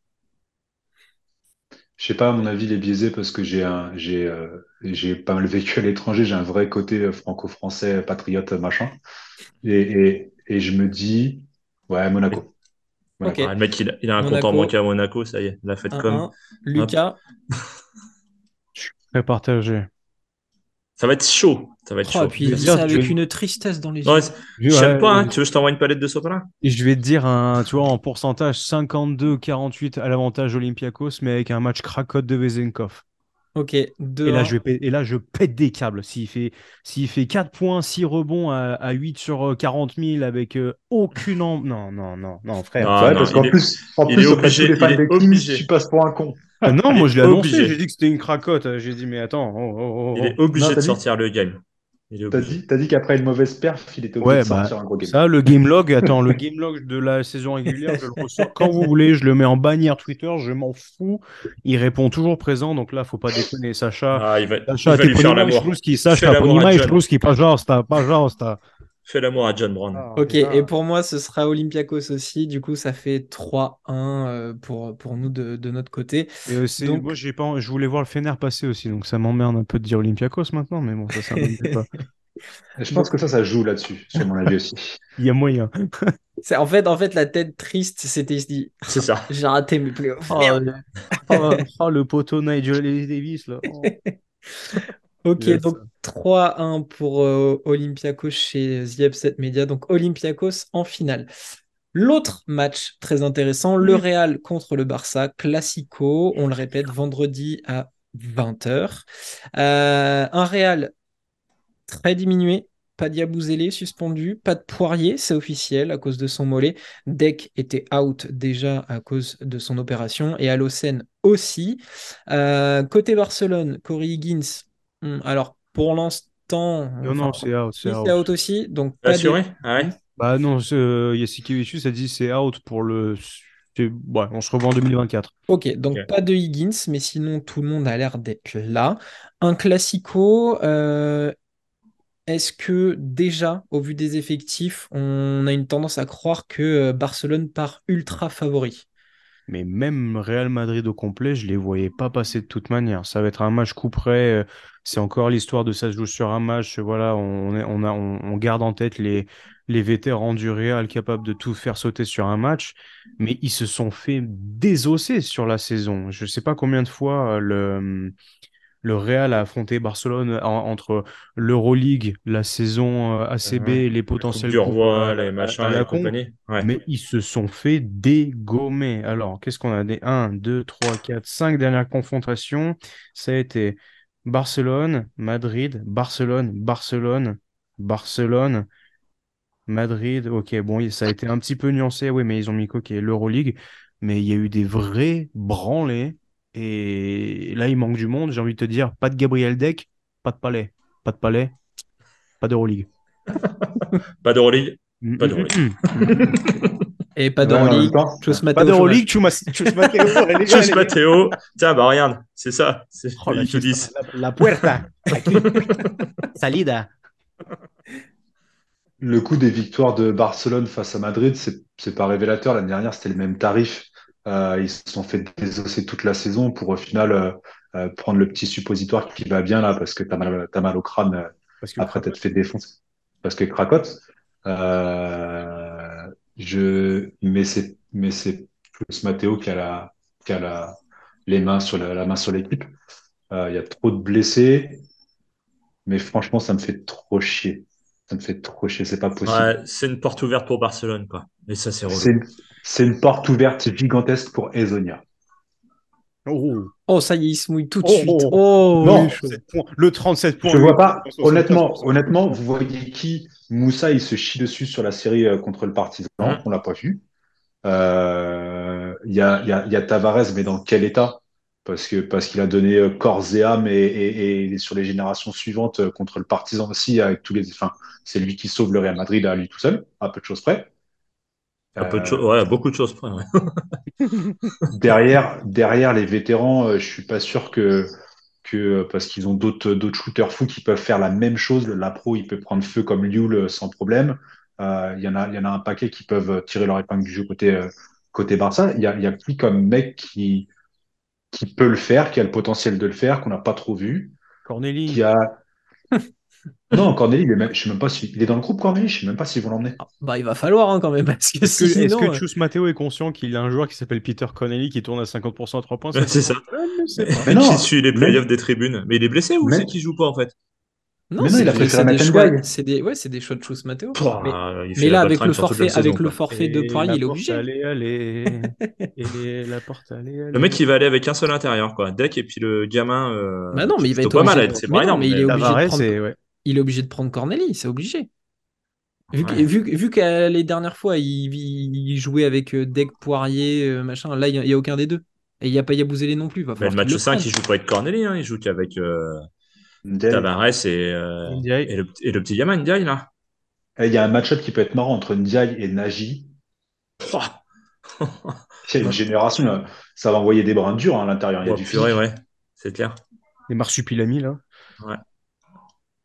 Je sais pas, à mon avis, il est biaisé parce que j'ai un, j'ai, euh, j'ai pas mal vécu à l'étranger, j'ai un vrai côté euh, franco-français, patriote, machin. Et, et, et je me dis, ouais, Monaco. Monaco. Ok. Ah, le mec, il a, il a un compte Monaco. en banque à Monaco, ça y est, la fête comme. 1-1. Lucas, Très partagé. Ça va être chaud. Ça va être oh, et chaud. puis Je il ça avec veux- une tristesse dans les Ouais, yeux. c'est- Je sais ouais, pas, hein. tu veux que je t'envoie une palette de sopalin Et je vais te dire, un, tu vois, en pourcentage, 52-48 à l'avantage Olympiakos, mais avec un match cracotte de Vezenkov. Ok, 2 Et là, je vais pé- et là, je pète des câbles. S'il fait, s'il fait 4 points, 6 rebonds à, à 8 sur euh, 40 000 avec euh, aucune... en- Non, non, non, non, frère. Non, Ouais, non, parce qu'en il plus, en il plus, est de obligé, les fans il est des Kings, obligé. tu passes pour un con. Ah non, Il moi je l'ai annoncé, j'ai dit que c'était une cracotte. J'ai dit, mais attends. oh, oh, oh, Il oh. est obligé Non, de sortir le game. Il T'as dit, t'as dit qu'après une mauvaise perf, il était obligé Ouais, de bah, sortir un gros game. Ça, le game log, attends, le game log de la saison régulière, je le ressors quand vous voulez, je le mets en bannière Twitter, je m'en fous. Il répond toujours présent, donc là, faut pas déconner, Sacha. Ah, il va, il Sacha, va ty lui faire l'amour. Sacha, l'amour à ponímaš John. Fais l'amour à John Brown. Ah, ok, et pour moi, ce sera Olympiakos aussi. Du coup, ça fait 3-1 euh, pour, pour nous de, de notre côté. Donc... moi, j'ai pas, je voulais voir le Fener passer aussi, donc ça m'emmerde un peu de dire Olympiakos maintenant, mais bon, ça, ça pas. Je pense que ça, ça joue là-dessus, sur mon avis aussi. Il y a moyen. en, fait, en fait, la tête triste, c'était. C'est ça. J'ai raté mes playoffs. Oh, le oh, poteau Nigel Davis, là. Ok, Yes. donc 3-1 pour euh, Olympiakos chez The Upset Media. Donc Olympiakos en finale. L'autre match très intéressant, le Real contre le Barça, Classico, on le répète, vendredi à 20h. Euh, un Real très diminué, pas Diabouzélé suspendu, pas de Poirier, c'est officiel à cause de son mollet. Deck était out déjà à cause de son opération et Alocen aussi. Euh, côté Barcelone, Corey Higgins, alors pour l'instant, Non, c'est out, si, c'est out. c'est out aussi, donc pas Assuré des- Ah ouais Bah non, euh, Jasikevičius a dit c'est out pour le. Ouais, on se revoit en 2024. Ok, donc pas de Higgins, mais sinon tout le monde a l'air d'être là. Un classico, euh, est-ce que déjà, au vu des effectifs, on a une tendance à croire que euh, Barcelone part ultra favori? Mais même Real Madrid au complet, je les voyais pas passer de toute manière. Ça va être un match coup près. C'est encore l'histoire de ça se joue sur un match. Voilà, on, est- on, a, on, on garde en tête les, les vétérans du Real capables de tout faire sauter sur un match. Mais ils se sont fait désosser sur la saison. Je sais pas combien de fois euh, le, le Real a affronté Barcelone en- entre l'Euroleague, la saison euh, ACB, Ouais. les potentiels du roi, euh, les machins, à la. Ouais. Mais ils se sont fait dégommer. Alors, qu'est-ce qu'on a? Des 1, 2, 3, 4, 5 dernières confrontations. Ça a été Barcelone, Madrid, Barcelone, Barcelone, Barcelone, Madrid. Ok, bon, ça a été un petit peu nuancé. Oui, mais ils ont mis quoi? Ok, l'Euroleague. Mais il y a eu des vrais branlés. Et là, il manque du monde. J'ai envie de te dire, pas de Gabriel Deck, pas de Palais. Pas de Palais, pas d'Euroleague. Pas d'Euroleague. Mm, Pas mm, d'Euroleague. Et pas Ouais, d'Euroleague, Chus Pas d'Euroleague, Chus Chus bien, elle est Mateo. Tiens, bah regarde, c'est ça. C'est Oh, la, ils te disent. la, la puerta. Salida. Le coup des victoires de Barcelone face à Madrid, c'est pas révélateur. L'année dernière, c'était le même tarif. Euh, ils se sont fait désosser toute la saison pour au final euh, euh, prendre le petit suppositoire qui va bien là parce que t'as mal, mal au crâne euh, Parce que après t'être fait défoncer. Parce que cracotte. Euh, je, mais c'est, mais c'est plus Matteo qui a la, qui a la, les mains sur la, la main sur l'équipe. Euh, Il y a trop de blessés, mais franchement, ça me fait trop chier. Ça me fait trop chier, c'est pas possible. Ouais, c'est une porte ouverte pour Barcelone, quoi. Et ça, c'est c'est une porte ouverte gigantesque pour Ezonia. Oh. Oh, ça y est, il se mouille tout de Oh, suite. oh. Oh, Non. il est chaud. 37 points. Le 37 points. Je vois pas, 75%. honnêtement, honnêtement, vous voyez qui Moussa, il se chie dessus sur la série euh, contre le Partizan, Mhm. on l'a pas vu. Euh, Il y a, il y a, y a Tavares, mais dans quel état? Parce que parce qu'il a donné euh, corps et âme et, et, et sur les générations suivantes euh, contre le Partizan aussi avec tous les, enfin, c'est lui qui sauve le Real Madrid à lui tout seul, à peu de choses près. Un peu de Euh, choses, ouais, beaucoup de choses près. ouais. derrière, derrière les vétérans, euh, je suis pas sûr que, que parce qu'ils ont d'autres d'autres shooters fous qui peuvent faire la même chose. La pro, il peut prendre feu comme Liul euh, sans problème. Euh, Il y en a, il y en a un paquet qui peuvent tirer leur épingle du jeu côté euh, côté Barça. Il y a, il y a qui comme mec qui qui peut le faire, qui a le potentiel de le faire, qu'on n'a pas trop vu, Cornélie. qui a non Cornélie, il est même, je sais même pas si il est dans le groupe Cornélie, je sais même pas s'ils vont l'emmener. Ah, Bah, il va falloir hein, quand même, parce que Est-ce que, est-ce sinon. que euh, Chus Mateo est conscient qu'il a un joueur qui s'appelle Peter Connelly qui tourne à 50% à 3 points c'est ça. Mais non, suit les mais- playoffs des tribunes. Mais il est blessé ou Mais- c'est qu'il joue pas, en fait? Non, Mais non, c'est il a des- préféré c'est des choix. C'est des, ouais, c'est des choix de Chus Mateo. Pouah, mais, la là, avec le forfait, la saison, avec le forfait de Poirier, la il est obligé. Allez, allez. Et la porte, allez, allez. Le mec, il va aller avec un seul intérieur, quoi. Deck et puis le gamin. Euh... Bah non, mais il va être pas mal, c'est mais pas non, énorme. mais il est obligé de prendre-. Il est obligé de prendre Corneli, c'est obligé. Vu, Ouais. vu, que- vu que les dernières fois, il, il jouait avec euh, Deck, Poirier, euh, machin, là, il n'y a, aucun des deux. Et il n'y a pas Yabouzélé non plus. Va Mais falloir le match qu'il 5, prenne. il joue pas avec Corneli, hein. il joue qu'avec euh. Tavares et, euh, le, et le petit gamin, Ndiaye, là. Il y a un match-up qui peut être marrant entre Ndiaye et Nagy. Y a une génération, là, ça va envoyer des brins durs hein, à l'intérieur. Il y a Oh, du purée, physique. ouais, c'est clair. Les marsupilami, là.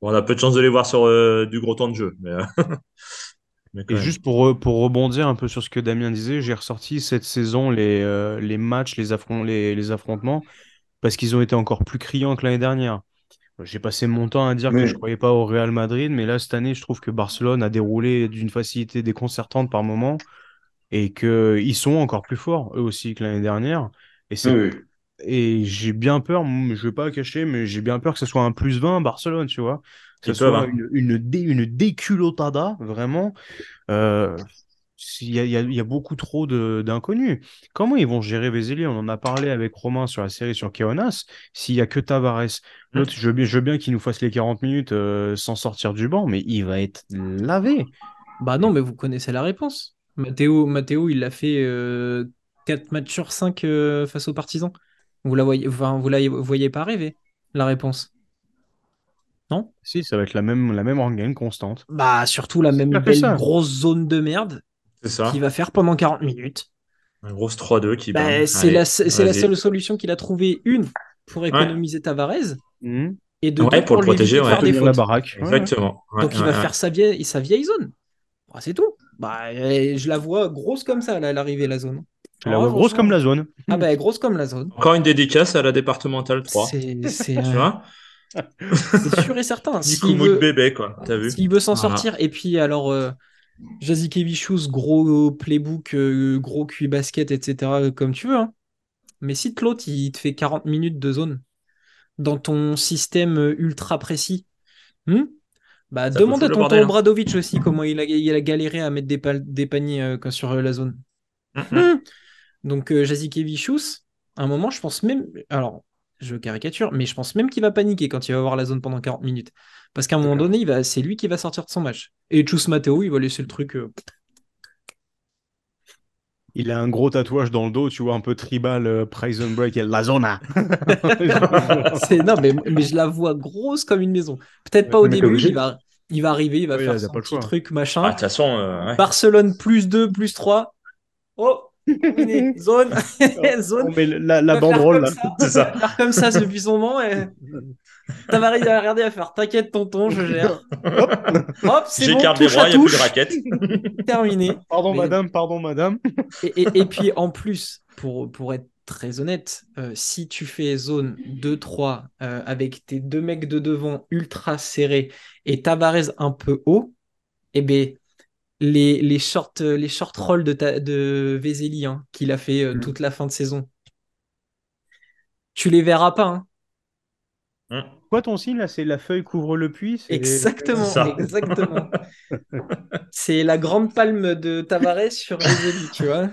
On a peu de chance de les voir sur euh, du gros temps de jeu. Mais, euh, mais Et même. juste pour, re- pour rebondir un peu sur ce que Damien disait, j'ai ressorti cette saison les, euh, les matchs, les, affron- les, les affrontements, parce qu'ils ont été encore plus criants que l'année dernière. J'ai passé mon temps à dire que je croyais pas au Real Madrid, mais là, cette année, je trouve que Barcelone a déroulé d'une facilité déconcertante par moment et qu'ils sont encore plus forts, eux aussi, que l'année dernière. Et c'est Oui, oui. Et j'ai bien peur, je vais pas cacher, mais j'ai bien peur que ce soit un plus 20 Barcelone, tu vois. Que ce peuvent, soit hein. une, une, dé- une déculottada, vraiment. Euh, il y a, il y a- il y a beaucoup trop de- d'inconnus. Comment ils vont gérer Vezeli? On en a parlé avec Romain sur la série sur Keonas. S'il y a que Tavares, l'autre, je veux bien, je veux bien qu'il nous fasse les 40 minutes euh, sans sortir du banc, mais il va être lavé. Bah non, mais vous connaissez la réponse. Matteo il l'a fait 4 matchs sur 5 face aux partisans. Vous la voyez, enfin, vous la voyez pas rêver, la réponse. Non? Si, ça va être la même, la même rengaine constante. Bah surtout la même belle ça. grosse zone de merde C'est ça. qu'il va faire pendant 40 minutes. Un gros 3-2 qui Bah, c'est la, seule solution qu'il a trouvé, une, pour économiser Tavares, Mhm. Et de Ouais, deux, pour le lui protéger, ouais. faire des la baraque. Ouais, ouais. Exactement. Ouais, Donc il ouais, va ouais. faire sa vieille, sa vieille zone. Bah, c'est tout. Bah, je la vois grosse comme ça, là, à l'arrivée, la zone. La Ah, vois grosse comme la zone. Ah bah grosse comme la zone. Encore une dédicace à la départementale 3. C'est euh, sûr et certain. Du coup, veut, bébé, quoi. T'as vu s'il veut s'en Voilà. sortir, et puis alors, euh, Jazikevichus, gros playbook, euh, gros QI basket, etc., euh, comme tu veux. hein. Mais si l'autre, il te fait 40 minutes de zone dans ton système euh, ultra précis, hmm? Bah, Ça demande à tonton bordel, hein. Obradovic aussi comment il a, il a galéré à mettre des, pal- des paniers euh, sur euh, la zone. Hmm. Donc, euh, Jazikevichus, à un moment, je pense même. Alors, je caricature, mais je pense même qu'il va paniquer quand il va voir la zone pendant 40 minutes. Parce qu'à un moment donné, il va... c'est lui qui va sortir de son match. Et Chus Matteo, il va laisser le truc. euh, Il a un gros tatouage dans le dos, tu vois, un peu tribal, euh, Prison Break, et la zona. c'est... Non, mais, mais je la vois grosse comme une maison. Peut-être pas au mais début, il va... il va arriver, il va Oui, faire a son petit choix. truc, machin. Ah, de toute façon, euh, ouais. Barcelone plus 2, plus 3. Oh, terminé. zone. zone. On met la, Il la banderole, comme là. ça. C'est ça. Faire comme ça depuis son nom. Et... A regardé à faire T'inquiète, tonton, je gère. Hop, c'est bon, J'écarte les touche bras, il n'y a plus de raquette. Terminé. Pardon, Mais- madame, pardon, madame. Et, et- et puis en plus, pour, pour être très honnête, euh, si tu fais zone 2-3 euh, avec tes deux mecs de devant ultra serrés et Tavares un peu haut, eh ben, les, les short, les short rolls de, ta- de Vezeli hein, qu'il a fait euh, Mm. toute la fin de saison, tu les verras pas. hein. Hum. Quoi ton signe, là C'est la feuille couvre le puits Exactement, ça. exactement. C'est la grande palme de Tavares sur Vezeli, tu vois.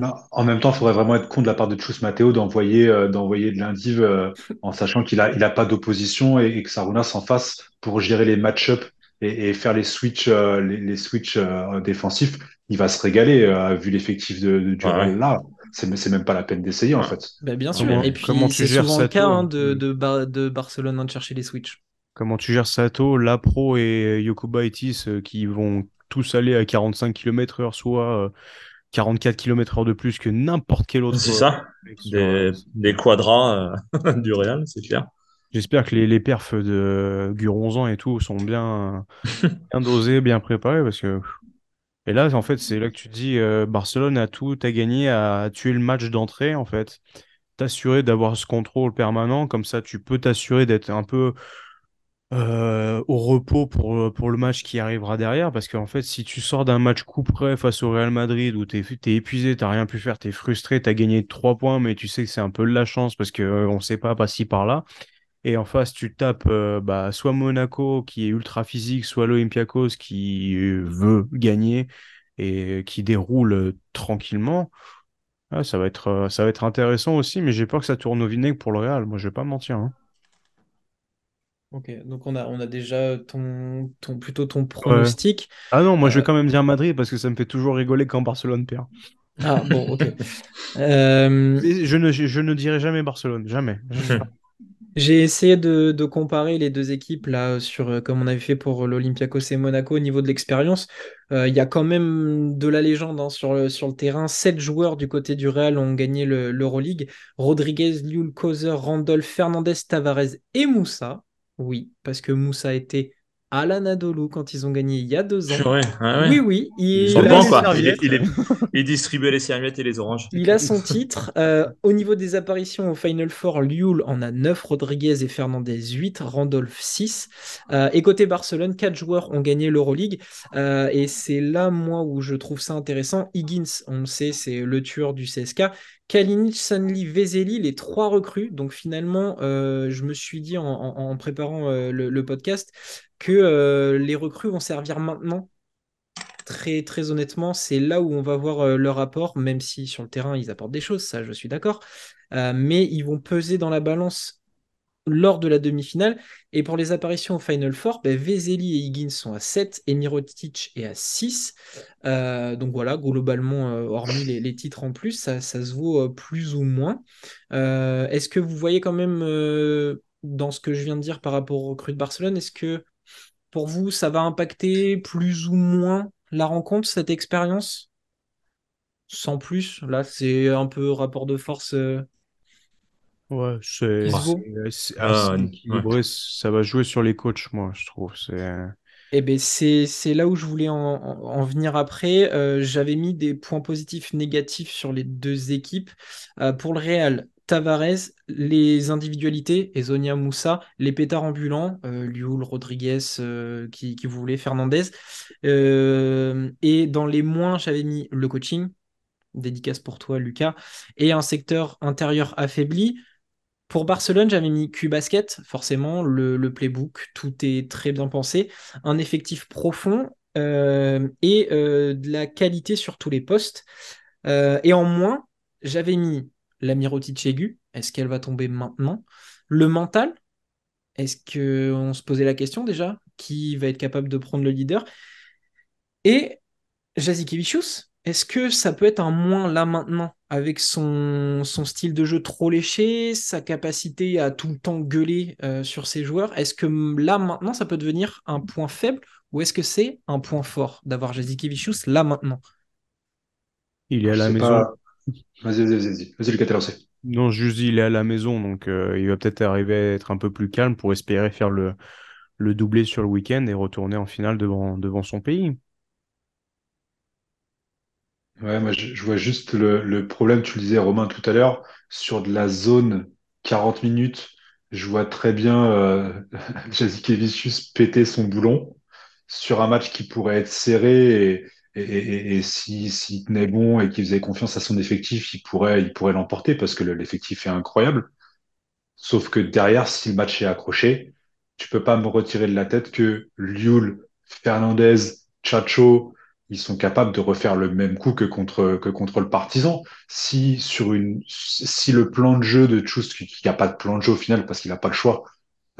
Non, en même temps, il faudrait vraiment être con de la part de Chus Matteo d'envoyer euh, d'envoyer de l'indiv euh, en sachant qu'il a, il a pas d'opposition et, et que Saruna s'en fasse pour gérer les match-up et, et faire les switches euh, les, les switches euh, défensifs. Il va se régaler euh, vu l'effectif de, de du Ouais, là. C'est même pas la peine d'essayer en fait. Bah, bien sûr. Comment- Et puis, comment tu c'est gères souvent le cas toi hein, de, de, Bar- de Barcelone hein, de chercher les switches. Comment tu gères Sato, Lapro et Yokubaitis euh, qui vont tous aller à 45 km/h, soit euh, 44 km/h de plus que n'importe quel autre. C'est ça. Des, des quadras euh, du Real, c'est clair. J'espère que les, les perfs de Guronzan et tout sont bien, bien dosés, bien préparés parce que. Et là, en fait, c'est là que tu te dis euh, Barcelone a tout à gagner à tuer le match d'entrée, en fait. T'assurer d'avoir ce contrôle permanent, comme ça, tu peux t'assurer d'être un peu euh, au repos pour, pour le match qui arrivera derrière. Parce qu'en fait, si tu sors d'un match coup près face au Real Madrid où t'es, t'es épuisé, t'as rien pu faire, t'es frustré, t'as gagné 3 points, mais tu sais que c'est un peu de la chance parce que euh, on sait pas par-ci par-là. Et en face, tu tapes euh, bah, soit Monaco qui est ultra physique, soit l'Olympiakos qui veut gagner et qui déroule tranquillement. Ah, ça va être, euh, ça va être intéressant aussi, mais j'ai peur que ça tourne au vinaigre pour le Real. Moi, je vais pas mentir. hein. Ok, donc on a, on a déjà ton, ton, plutôt ton pronostic. Ah non, moi je vais Euh, quand même dire Madrid parce que ça me fait toujours rigoler quand Barcelone perd. Ah bon, ok. Euh, je ne, je ne dirai jamais Barcelone, jamais. J'ai essayé de, de comparer les deux équipes là sur euh, comme on avait fait pour l'Olympiakos et Monaco au niveau de l'expérience. Euh, Il y a quand même de la légende hein, sur le, sur le terrain. Sept joueurs du côté du Real ont gagné le- l'Euroleague. Rodriguez, Liul, Kozer, Randolph, Fernandez, Tavares et Moussa. Oui, parce que Moussa était à l'Anadolu quand ils ont gagné il y a deux ans. Purée, ouais, ouais. Oui, oui, il, est- distribuait les serviettes et les oranges. il a son titre. Euh, au niveau des apparitions au Final Four, Liul en a 9, Rodriguez et Fernandez 8, Randolph 6. Euh, et côté Barcelone, 4 joueurs ont gagné l'Euroleague. Euh, et c'est là, moi, où je trouve ça intéressant. Higgins, on le sait, c'est le tueur du CSK. Kalinic, Sanli, Vezeli, les trois recrues. Donc finalement, euh, je me suis dit en, préparant euh, le, podcast que euh, les recrues vont servir maintenant très, très honnêtement, c'est là où on va voir leur apport, même si sur le terrain, ils apportent des choses, ça, je suis d'accord. Mais ils vont peser dans la balance lors de la demi-finale. Et pour les apparitions au Final Four, ben, Vezeli et Higgins sont à 7 et Mirotic est à 6. Euh, donc voilà, globalement, euh, hormis les, titres en plus, ça, se vaut euh, plus ou moins. Est-ce que vous voyez quand même, dans ce que je viens de dire par rapport au recrue de Barcelone, est-ce que pour vous, ça va impacter plus ou moins la rencontre, cette expérience? Sans plus, là, c'est un peu rapport de force. Ouais, c'est c'est Ah, ouais. équilibré. Ça va jouer sur les coachs, moi, je trouve. C'est Eh ben c'est c'est là où je voulais en, en- en venir après. Euh, j'avais mis des points positifs, négatifs sur les deux équipes. Euh, pour le Real, Tavares, les individualités, Ezonia Moussa, les pétards ambulants, euh, Lioul, Rodriguez euh, qui, qui voulait, Fernandez. Euh, et dans les moins, j'avais mis le coaching, dédicace pour toi, Lucas, et un secteur intérieur affaibli. Pour Barcelone, j'avais mis Q-Basket, forcément, le, playbook, tout est très bien pensé. Un effectif profond euh, et euh, de la qualité sur tous les postes. Euh, et en moins, j'avais mis la Mirotic. Est-ce qu'elle va tomber maintenant? Le mental, est-ce qu'on se posait la question déjà? Qui va être capable de prendre le leader? Et Jazikevicius, est-ce que ça peut être un moins là maintenant avec son, son style de jeu trop léché, sa capacité à tout le temps gueuler euh, sur ses joueurs? Est-ce que là maintenant ça peut devenir un point faible ou est-ce que c'est un point fort d'avoir Jazikevicius là maintenant? il est à la maison. pas. Vas-y, vas-y, vas-y. Vas-y, Lucas, t'es lancé. Non, juste il est à la maison, donc euh, il va peut-être arriver à être un peu plus calme pour espérer faire le, le doublé sur le week-end et retourner en finale devant, devant son pays. Ouais, moi, je, je vois juste le, le problème, tu le disais, Romain, tout à l'heure, sur de la zone 40 minutes, je vois très bien euh, Jazikevicius péter son boulon sur un match qui pourrait être serré et, et, et, et si, s'il tenait bon et qu'il faisait confiance à son effectif, il pourrait, il pourrait l'emporter parce que le- l'effectif est incroyable. Sauf que derrière, si le match est accroché, tu peux pas me retirer de la tête que Liul, Fernandez, Chacho, ils sont capables de refaire le même coup que contre, le Partizan. Si sur une, si le plan de jeu de Chus, qui n'a pas de plan de jeu au final parce qu'il n'a pas le choix,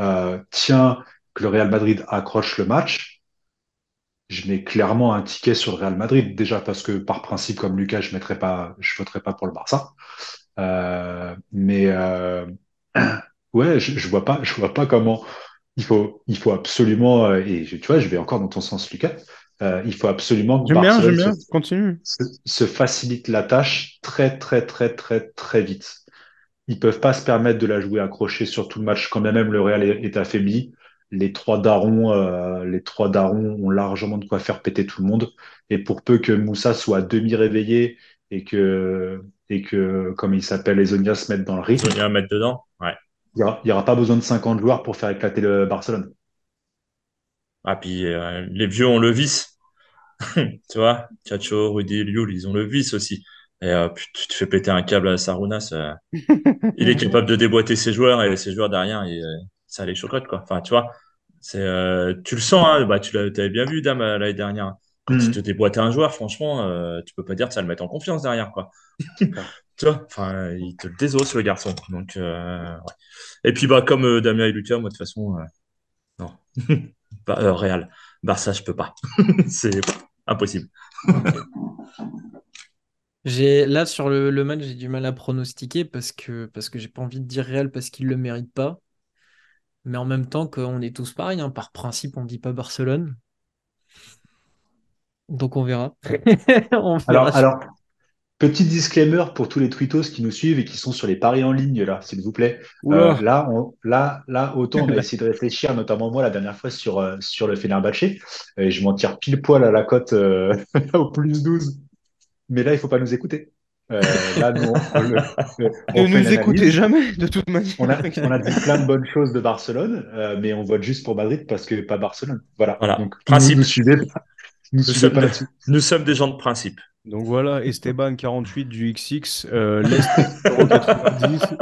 euh, tient que le Real Madrid accroche le match, je mets clairement un ticket sur le Real Madrid. Déjà parce que par principe, comme Lucas, je je voterais pas pour le Barça. Euh, mais euh, ouais, je, je vois pas, vois pas comment il faut, il faut absolument, et tu vois, je vais encore dans ton sens, Lucas. Euh, il faut absolument que bien, se, continue. se, se facilite la tâche très, très, très, très, très vite. Ils peuvent pas se permettre de la jouer accrochée sur tout le match, quand bien même le Real est, est affaibli. Les trois darons, euh, les trois darons ont largement de quoi faire péter tout le monde. Et pour peu que Moussa soit à demi réveillé et que, et que, comme il s'appelle, les Zonia se mettent dans le rythme, Sonia à mettre dedans. Ouais. il y aura, il y aura pas besoin de 50 joueurs pour faire éclater le Barcelone. Ah, puis euh, les vieux ont le vice. Tu vois, Chacho, Rudy, Lioul, ils ont le vice aussi. Et euh, puis, tu te fais péter un câble à Sarunas. euh, il est capable de déboîter ses joueurs et ses joueurs derrière, et, euh, ça les chocotte, quoi. Enfin, tu vois, c'est, euh, tu le sens, hein, bah, tu l'avais bien vu, Dame, euh, l'année dernière. Quand il te déboîte un joueur, franchement, euh, tu peux pas dire que ça le met en confiance derrière, quoi. Tu vois, enfin, il te le désosse, le garçon. Donc, euh, ouais. Et puis, bah, comme euh, Damien et Lucas, moi, de toute façon, euh, non. Bah, euh, Real. Barça, je peux pas. C'est impossible. J'ai là sur le, le match, j'ai du mal à pronostiquer parce que parce que j'ai pas envie de dire Real parce qu'il le mérite pas. Mais en même temps qu'on est tous pareils, hein, par principe, on dit pas Barcelone. Donc on verra. On verra. Alors, alors, petit disclaimer pour tous les tweetos qui nous suivent et qui sont sur les paris en ligne, là, s'il vous plaît. Euh, là, on, là, là, autant on a essayé de réfléchir, notamment moi la dernière fois sur, euh, sur le Fenerbahçe, et je m'en tire pile poil à la cote euh, au plus 12. Mais là, il faut pas nous écouter. Euh, là, nous, on, on le- on Ne nous écoutez jamais, de toute manière. On a, on a dit plein de bonnes choses de Barcelone, euh, mais on vote juste pour Madrid parce que pas Barcelone. Voilà. Voilà. Donc, Principe. Nous, nous suivez pas, nous Nous suivez sommes, pas là-dessus. nous sommes des gens de principe. Donc voilà, Esteban 48 du XX, euh, l'Est 0,90.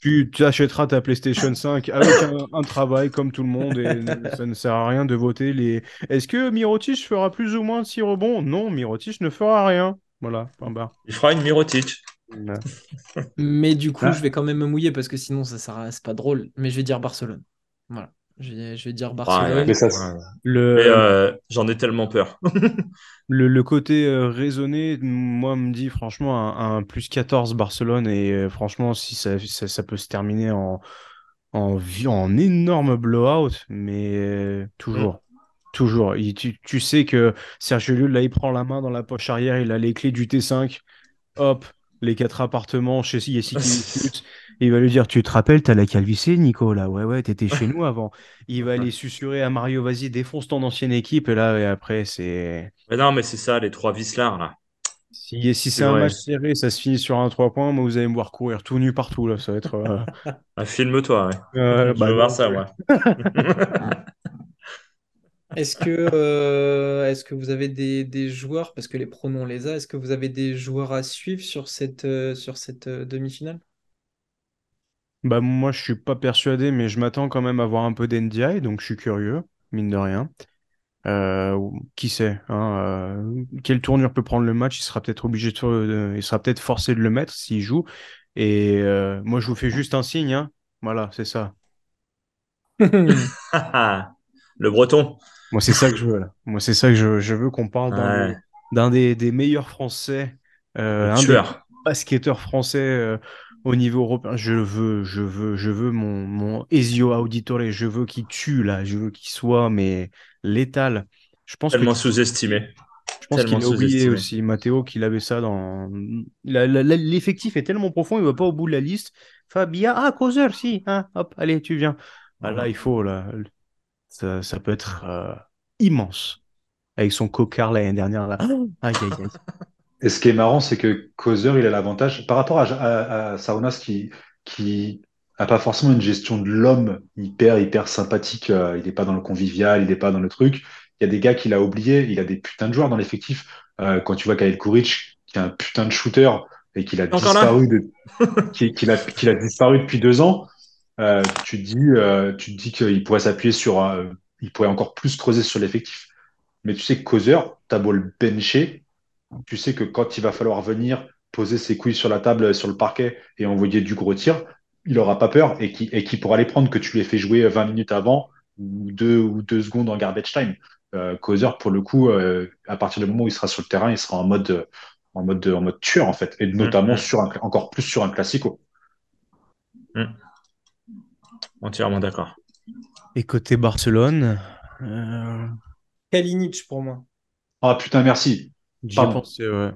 tu, achèteras ta PlayStation 5 avec un, un travail comme tout le monde et ça ne sert à rien de voter les. Est-ce que Mirotic fera plus ou moins de 6 rebonds? Non, Mirotic ne fera rien. Voilà, point barre. Il fera une Mirotic. Mais du coup, Ah. je vais quand même me mouiller parce que sinon, ça sert à... c'est pas drôle. Mais je vais dire Barcelone. Voilà. Je vais, je vais dire Barcelone. Mais ça, Ouais. Le, Mais euh, j'en ai tellement peur. Le, le côté euh, raisonné, moi, me dit franchement un, un plus 14 Barcelone et euh, franchement, si ça, ça, ça peut se terminer en, en, en énorme blowout, mais toujours, toujours. Il- tu, tu sais que Sergio Llull, là, il prend la main dans la poche arrière, il a les clés du T5, hop, les quatre appartements chez Il va lui dire Tu te rappelles, t'as la calvicée, Nico là? Ouais, ouais, t'étais chez nous avant. Il va aller susurrer à Mario Vas-y, défonce ton ancienne équipe. Et là, et après, c'est. Mais non, mais c'est ça, les trois vislards là. Si, si c'est un match serré, ça se finit sur un 3 points, moi vous allez me voir courir tout nu partout là. Ça va être. Euh, ah, filme-toi, ouais. Je bah, veux voir ça, ouais. Est-ce que, euh, est que vous avez des, joueurs, parce que les pronoms les a, est-ce que vous avez des joueurs à suivre sur cette, euh, sur cette euh, demi-finale? Bah moi je suis pas persuadé, mais je m'attends quand même à voir un peu d'NDI, donc je suis curieux, mine de rien. qui sait hein, quelle tournure peut prendre le match? Il sera peut-être obligé de, il sera peut-être forcé de le mettre s'il joue. Et moi je vous fais juste un signe, hein. Voilà, c'est ça. le breton. Moi, c'est ça que je veux. Là. Moi, c'est ça que je, je veux qu'on parle d'un des, des, meilleurs Français, euh, un des basketteurs français euh, au niveau européen. Je veux, je veux, je veux mon, mon Ezio Auditore. Je veux qu'il tue là. Je veux qu'il soit mais létal. Je pense Tellement sous-estimé. Je pense qu'il a oublié aussi, Matteo, qu'il avait ça dans. L'effectif est tellement profond, il va pas au bout de la liste. Fabia, ah, Causeur, si, hein, hop, allez, tu viens. Ah, là, il faut, là, ça, peut être euh, immense. Avec son cocard l'année dernière. Là. Et ce qui est marrant, c'est que Causeur, il a l'avantage, par rapport à, à, Saunas qui, qui a pas forcément une gestion de l'homme hyper, hyper sympathique. Euh, il n'est pas dans le convivial, il n'est pas dans le truc. Il y a des gars qu'il a oubliés. Il a des putains de joueurs dans l'effectif. Euh, quand tu vois Kyle Kuric, qui est un putain de shooter et qu'il a disparu de, qu'il a, a disparu depuis deux ans, euh, tu te dis, euh, tu dis qu'il pourrait s'appuyer sur, un, il pourrait encore plus creuser sur l'effectif. Mais tu sais que Causeur, t'as beau le bencher, tu sais que quand il va falloir venir poser ses couilles sur la table, sur le parquet et envoyer du gros tir, il aura pas peur et qui et qui pourra les prendre que tu les fais jouer 20 minutes avant ou deux ou deux secondes en garbage time. Euh, Causeur, pour le coup, euh, à partir du moment où il sera sur le terrain, il sera en mode en mode en mode tueur en fait, et notamment mm-hmm. sur un, encore plus sur un classico. Mm. Entièrement d'accord. Et côté Barcelone euh... Kalinic pour moi. Ah putain, merci. J'y pensé, ouais.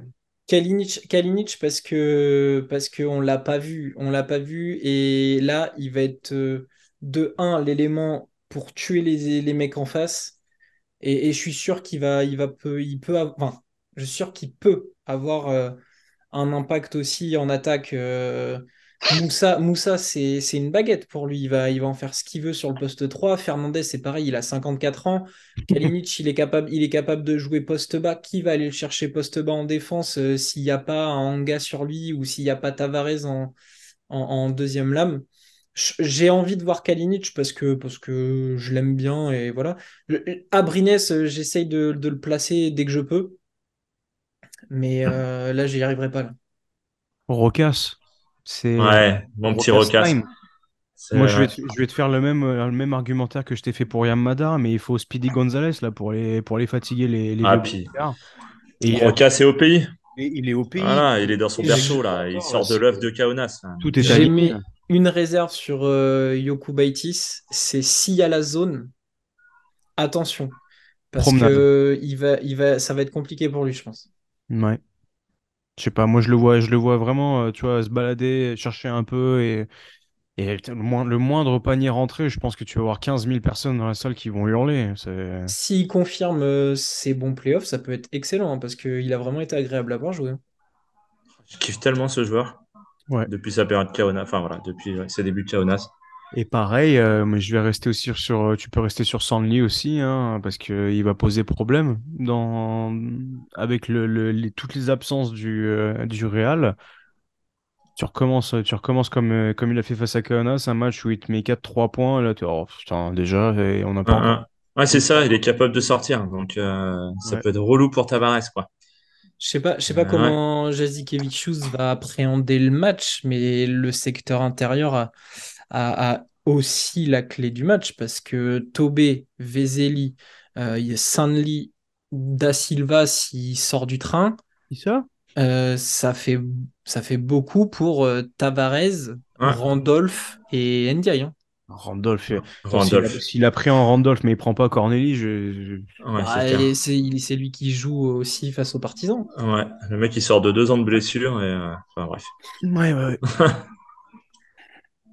Kalinic, Kalinic parce que parce qu'on l'a pas vu, on l'a pas vu et là il va être euh, de 1 l'élément pour tuer les, les mecs en face et, je suis sûr qu'il va il va peu il peut enfin je suis sûr qu'il peut avoir euh, un impact aussi en attaque euh, Moussa, Moussa c'est une baguette pour lui. Il va, il va en faire ce qu'il veut sur le poste 3. Fernandez, c'est pareil, il a 54 ans. Kalinic, il est capable, il est capable de jouer poste bas. Qui va aller le chercher poste bas en défense euh, s'il n'y a pas un Anga sur lui ou s'il n'y a pas Tavares en, en, deuxième lame? J'ai envie de voir Kalinic parce que, parce que je l'aime bien et voilà. Abrines, euh, j'essaye de, de, le placer dès que je peux. Mais euh, là, j'y arriverai pas. Rocas c'est ouais, mon petit recasse. Moi, je vais, te, je vais, te, faire le même, euh, le même argumentaire que je t'ai fait pour Yamada, mais il faut Speedy Gonzalez là, pour, les, pour les fatiguer. Les, les ah, puis... Et Rocas est au pays. il est au pays. Voilà, il est dans son perso là. Il sort de l'œuf de Kaunas. Tout est J'ai mis une réserve sur euh, Yoku Baitis. C'est s'il y a la zone, attention. Parce que il va, il va, ça va être compliqué pour lui, je pense. Ouais. Je sais pas, moi je le vois, je le vois vraiment, euh, tu vois, se balader, chercher un peu et, et le, moindre panier rentré, je pense que tu vas avoir 15 000 personnes dans la salle qui vont hurler. S'il confirme euh, ses bons playoffs, ça peut être excellent hein, parce qu'il a vraiment été agréable à voir jouer. Je kiffe tellement ce joueur. Ouais. Depuis sa période Kaunas, enfin voilà, depuis ses débuts de Kaunas. Et pareil, euh, mais je vais rester aussi sur, euh, tu peux rester sur Sanli aussi, hein, parce que euh, il va poser problème dans avec le, le toutes les absences du du Real. Tu recommences, tu recommences comme comme il a fait face à Kaunas, un match où il te met 4-3 points, là tu oh, putain déjà on a pas. Ouais, c'est ça, il est capable de sortir, donc ça peut être relou pour Tavares quoi. Je sais pas, je sais pas comment Jazikevichus va appréhender le match, mais le secteur intérieur a a, aussi la clé du match parce que Tobé, Vezeli, euh, Sanli, Da Silva s'il sort du train, ça? euh, ça, fait, ça fait beaucoup pour euh, Tavares, Randolph et Ndiaye. Hein. Randolph, euh, Randolph. s'il a, a, pris en Randolph, mais il prend pas Corneli, je. Ouais, bah, c'est lui qui joue aussi face aux partisans. Ouais, le mec il sort de deux ans de blessure et. Euh, enfin, bref. Ouais, ouais, ouais.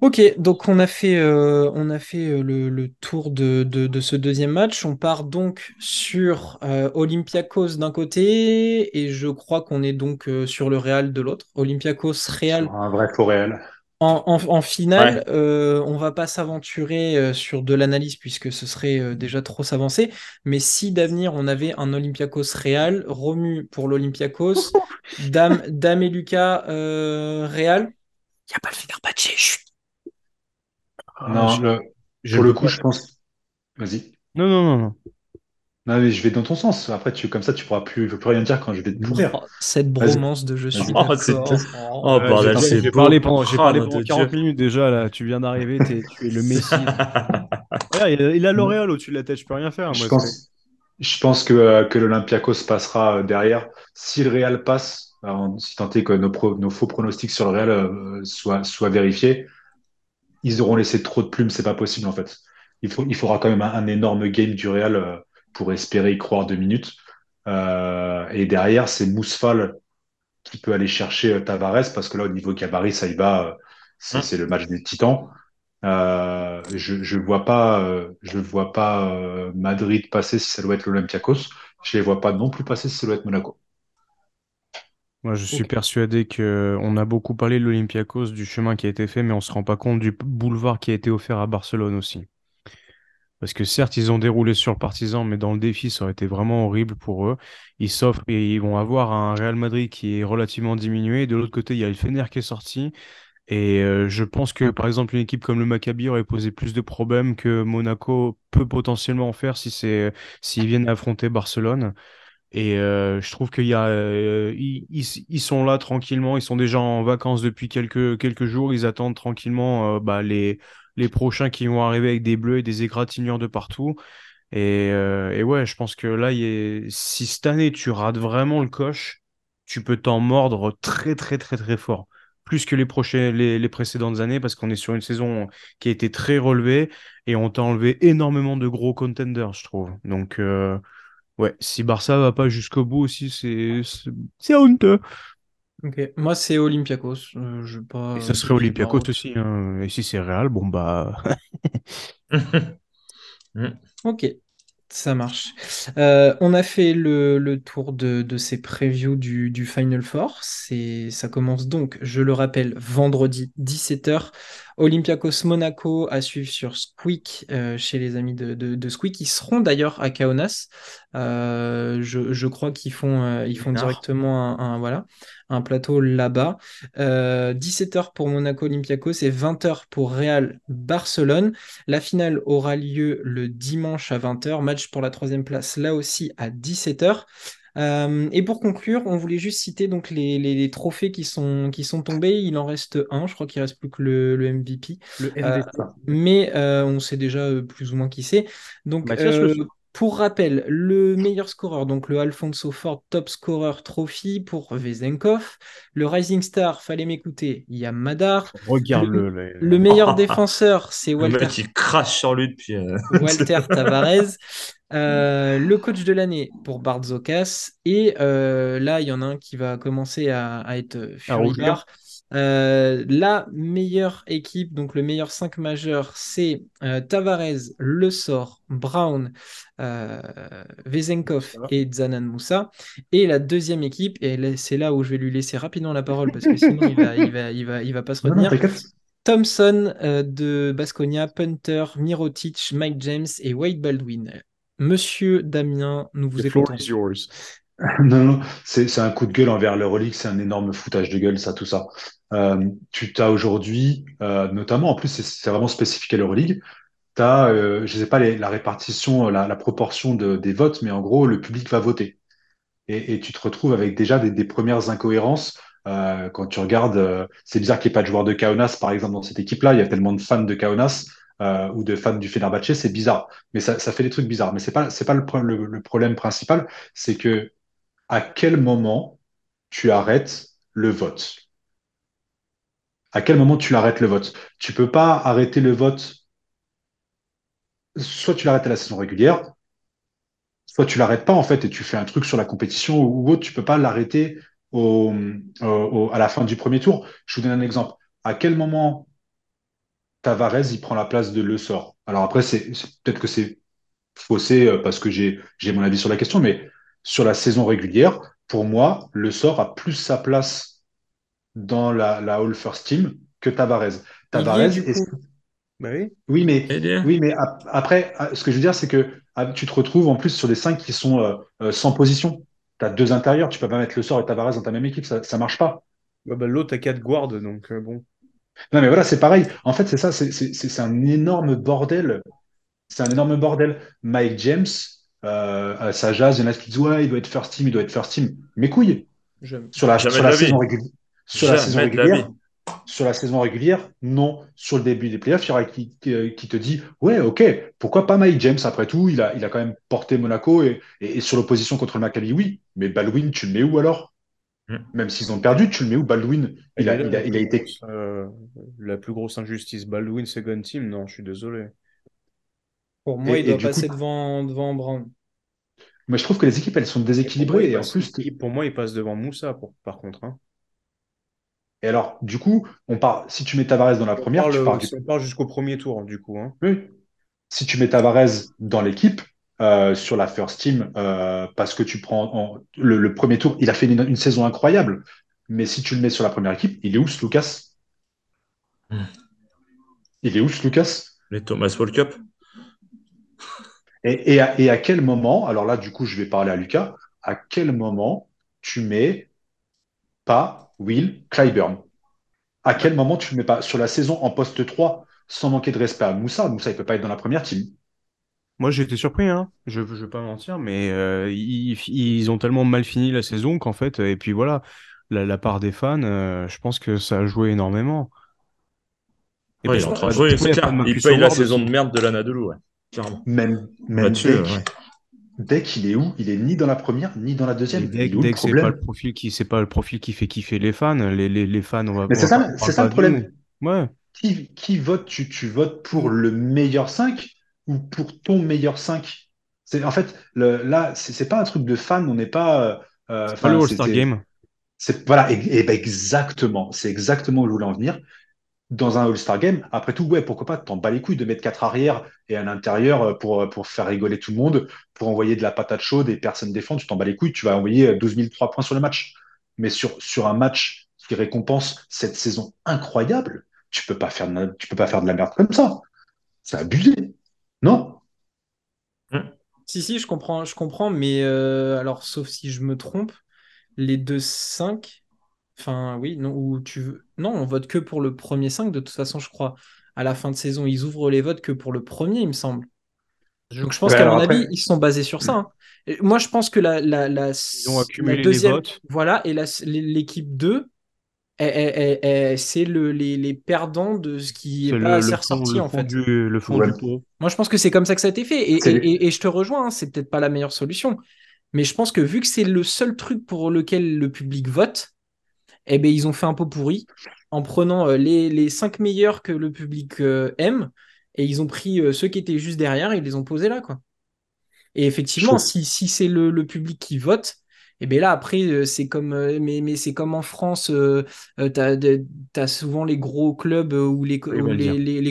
Ok, donc on a fait, euh, on a fait euh, le, le, tour de, de, de, ce deuxième match. On part donc sur euh, Olympiakos d'un côté et je crois qu'on est donc euh, sur le Real de l'autre. Olympiakos Real. Un vrai faux Real. En, en, en finale, ouais. euh, on va pas s'aventurer sur de l'analyse puisque ce serait déjà trop s'avancer. Mais si d'avenir on avait un Olympiakos Real, Romu pour l'Olympiakos, Dame, Dame et Lucas Real. Il n'y a pas le Fenerbahçe, chut. Non, je, le, je pour le coup, je pense. Vas-y. Non, non, non, non. Non, mais je vais dans ton sens. Après, tu, comme ça, tu pourras plus, je peux plus rien dire quand je vais te pourrir. Oh, cette bromance de je suis oh, d'accord. Oh, oh bordel, c'est J'ai parlé pendant, j'ai parlé pendant 40 minutes déjà, là. Tu viens d'arriver, tu es le Messi. ouais, il, il a L'Oréal au-dessus de la tête, je peux rien faire. Je, moi, pense, je pense que, euh, que l'Olympiakos passera euh, derrière. Si le Real passe, alors, si tant est que nos, pro, nos, faux pronostics sur le Real euh, soient, soient vérifiés, ils auront laissé trop de plumes, c'est pas possible en fait. Il, faut, il faudra quand même un, un énorme game du Real euh, pour espérer y croire deux minutes. Euh, et derrière, c'est Mousfal qui peut aller chercher euh, Tavares parce que là, au niveau gabarit, ça y va. C'est le match des titans. Euh, je je vois pas, euh, je vois pas euh, Madrid passer si ça doit être l'Olympiakos. Je les vois pas non plus passer si ça doit être Monaco. Moi, je suis okay. persuadé que on a beaucoup parlé de l'Olympiakos, du chemin qui a été fait, mais on se rend pas compte du boulevard qui a été offert à Barcelone aussi. Parce que certes, ils ont déroulé sur le partisan, mais dans le défi, ça aurait été vraiment horrible pour eux. Ils s'offrent et ils vont avoir un Real Madrid qui est relativement diminué. De l'autre côté, il y a le Fener qui est sorti. Et euh, je pense que, par exemple, une équipe comme le Maccabi aurait posé plus de problèmes que Monaco peut potentiellement en faire si c'est s'ils viennent affronter Barcelone. Et euh, je trouve qu'il euh, ils, sont là tranquillement, ils sont déjà en vacances depuis quelques quelques jours, ils attendent tranquillement euh, bah, les les prochains qui vont arriver avec des bleus et des égratignures de partout. Et, et ouais, je pense que là, il si cette année tu rates vraiment le coche, tu peux t'en mordre très très très très fort, plus que les prochaines les, les précédentes années, parce qu'on est sur une saison qui a été très relevée et on t'a enlevé énormément de gros contenders, je trouve. Donc Ouais, si Barça va pas jusqu'au bout aussi, c'est c'est honteux. Ok, moi c'est Olympiakos. Euh, je pas. Et ça serait Olympiakos aussi. Hein. Et si c'est Real, bon bah. ok, ça marche. Euh, on a fait le, le tour de, de, ces previews du, du Final Four. Ça commence donc, je le rappelle, vendredi 17h. Olympiakos Monaco à suivre sur Squeak euh, chez les amis de, de, de, Squeak. Ils seront d'ailleurs à Kaunas. Euh, je, je, crois qu'ils font, euh, ils font directement un, un, voilà, un plateau là-bas. 17h euh, pour Monaco Olympiakos et 20h pour Real Barcelone. La finale aura lieu le dimanche à 20h. Match pour la troisième place là aussi à 17h. Euh, et pour conclure, on voulait juste citer donc les, les, les, trophées qui sont, qui sont tombés. Il en reste un, je crois qu'il reste plus que le, le MVP. Le MVP. Euh, mais euh, on sait déjà euh, plus ou moins qui c'est. Donc, Mathias, pour rappel, le meilleur scoreur, donc le Alfonso Ford Top Scorer Trophy pour Vezenkov. Le Rising Star, fallait m'écouter, il y a Madar. Regarde-le. Le, le, meilleur défenseur, c'est Walter. Le mec, il crache sur lui depuis. Euh... Walter Tavares. Euh, le coach de l'année pour Barzokas. Et euh, là, il y en a un qui va commencer à, à être furibard. Euh, la meilleure équipe, donc le meilleur 5 majeur, c'est euh, Tavares, Le Sort, Brown, euh, Vezenkov et Zanan Moussa. Et la deuxième équipe, et c'est là où je vais lui laisser rapidement la parole parce que sinon il va, il va, il va, il va pas se retenir. Thompson euh, de Basconia, Punter, Mirotic, Mike James et Wade Baldwin. Monsieur Damien, nous vous écoutons. Non, non, c'est un coup de gueule envers l'Euroleague, c'est un énorme foutage de gueule, ça, tout ça. Euh, tu t'as aujourd'hui, euh, notamment, en plus, c'est vraiment spécifique à l'Euroleague, tu as, euh, je sais pas, la répartition, la, proportion de, des votes, mais en gros, le public va voter. Et, tu te retrouves avec déjà des, premières incohérences. Quand tu regardes, c'est bizarre qu'il n'y ait pas de joueurs de Kaunas, par exemple, dans cette équipe-là. Il y a tellement de fans de Kaunas ou de fans du Fenerbahçe, c'est bizarre. Mais ça, fait des trucs bizarres. Mais pas, c'est pas le, le, le problème principal, c'est que à quel moment tu arrêtes le vote? À quel moment tu arrêtes le vote? Tu peux pas arrêter le vote soit tu l'arrêtes à la saison régulière, soit tu l'arrêtes pas en fait et tu fais un truc sur la compétition ou autre, tu peux pas l'arrêter au- à la fin du premier tour. Je vous donne un exemple. À quel moment Tavares il prend la place de Le Sort? Alors après, c'est peut-être que c'est faussé euh, parce que j'ai mon avis sur la question, mais sur la saison régulière, pour moi, Le Sort a plus sa place dans la, la All First Team que Tavares. Y Tavares, est. Bah oui. oui, mais, Et bien. oui, mais ap- après, ah, ce que je veux dire, c'est que ah, tu te retrouves en plus sur des cinq qui sont euh, euh, sans position. Tu as deux intérieurs, tu peux pas mettre Le Sort et Tavares dans ta même équipe, ça, ça marche pas. Bah, bah, l'autre a 4 guards, donc euh, bon. Non, mais voilà, c'est pareil. En fait, c'est ça, c'est un énorme bordel. C'est un énorme bordel. Mike James, euh, à sa jazz, il y en a qui disent, ouais, il doit être first team, il doit être first team. Mes couilles, Je... sur la, sur saison régulière. Sur la saison régulière, vie. sur la saison régulière, non. Sur le début des playoffs, il y aura qui, qui, qui te dit, ouais, ok, pourquoi pas Mike James après tout? Il a, il a quand même porté Monaco et, et, et sur l'opposition contre le Maccabi, oui. Mais Baldwin, tu le mets où alors? Mm. Même s'ils ont perdu, tu le mets où Baldwin? Il a, Et là, il a, la il a plus été. grosse, euh, la plus grosse injustice, Baldwin second team, non, je suis désolé. Pour moi, Et- il doit passer coup- devant, devant Brown. Mais je trouve que les équipes, elles sont Et pour moi, déséquilibrées il et en passe, plus, pour moi, il passe devant Moussa, pour- par contre. hein. et alors, du coup, on part, si tu mets Tavares dans la On première, tu parle, pars du, si on part jusqu'au premier tour, du coup. hein. Oui. Si tu mets Tavares dans l'équipe, euh, sur la first team, euh, parce que tu prends en- le, le premier tour, il a fait une, une saison incroyable. Mais si tu le mets sur la première équipe, il est où ce Lucas? Hmm. Il est où ce Lucas? Les Thomas World Cup. Et, et, à, et à quel moment, alors là, du coup, je vais parler à Lucas, à quel moment tu mets pas Will Clyburn? À quel moment tu ne mets pas sur la saison en poste 3 sans manquer de respect à Moussa? Moussa, il peut pas être dans la première team. Moi, j'ai été surpris, hein. Je ne vais pas mentir, mais euh, ils, ils ont tellement mal fini la saison qu'en fait, et puis voilà, la, la part des fans, euh, je pense que ça a joué énormément. Et Ouais, puis, il est en train de jouer, c'est clair. Il paye la saison de merde de l'Anadolu, ouais. Clairement. Même, même Deck, ouais. Deck, il est où? Il est ni dans la première, ni dans la deuxième. que c'est pas le profil qui, c'est pas le profil qui fait kiffer les fans, les, les, les fans, on va, Mais c'est ça, c'est le problème. Ouais. Qui, qui vote tu, tu votes pour le meilleur 5 ou pour ton meilleur 5? C'est, en fait, le, là, c'est pas un truc de fan, on n'est pas, euh, C'est pas le All-Star c'était, Game. c'est, voilà, et, et ben exactement, c'est exactement où je voulais en venir. Dans un All-Star Game, après tout, ouais, pourquoi pas, t'en bats les couilles de mettre quatre arrières et un intérieur euh, pour, pour faire rigoler tout le monde, pour envoyer de la patate chaude et personne défend, tu t'en bats les couilles, tu vas envoyer 12 003 points sur le match. Mais sur, sur un match qui récompense cette saison incroyable, tu peux pas faire de, tu peux pas faire de la merde comme ça. C'est abusé. Non? Si, si, je comprends, je comprends, mais euh, alors, sauf si je me trompe, les deux 5, enfin, oui, non, ou tu veux... Non, on vote que pour le premier 5, de toute façon, je crois. À la fin de saison, ils ouvrent les votes que pour le premier, il me semble. Donc, je pense Ouais, qu'à mon après- avis, ils se sont basés sur ça. hein. Et Moi, je pense que la, la, la, Ils ont la accumulé les deuxième, votes. voilà, et la- l'équipe 2, elle- elle- elle- elle- c'est le, les, les perdants de ce qui est pas le assez ressorti, en fait. du, le fond Ouais. du pot. Moi, je pense que c'est comme ça que ça a été fait. Et, C'est- et- et- et je te rejoins, hein, c'est peut-être pas la meilleure solution. Mais je pense que vu que c'est le seul truc pour lequel le public vote, eh ben, ils ont fait un pot pourri en prenant euh, les, les cinq meilleurs que le public euh, aime et ils ont pris euh, ceux qui étaient juste derrière et ils les ont posés là. Quoi. Et effectivement, si, si c'est le, le public qui vote, et bien là, après, c'est comme, mais, mais c'est comme en France, euh, t'as, de- t'as souvent les gros clubs ou les, Oui,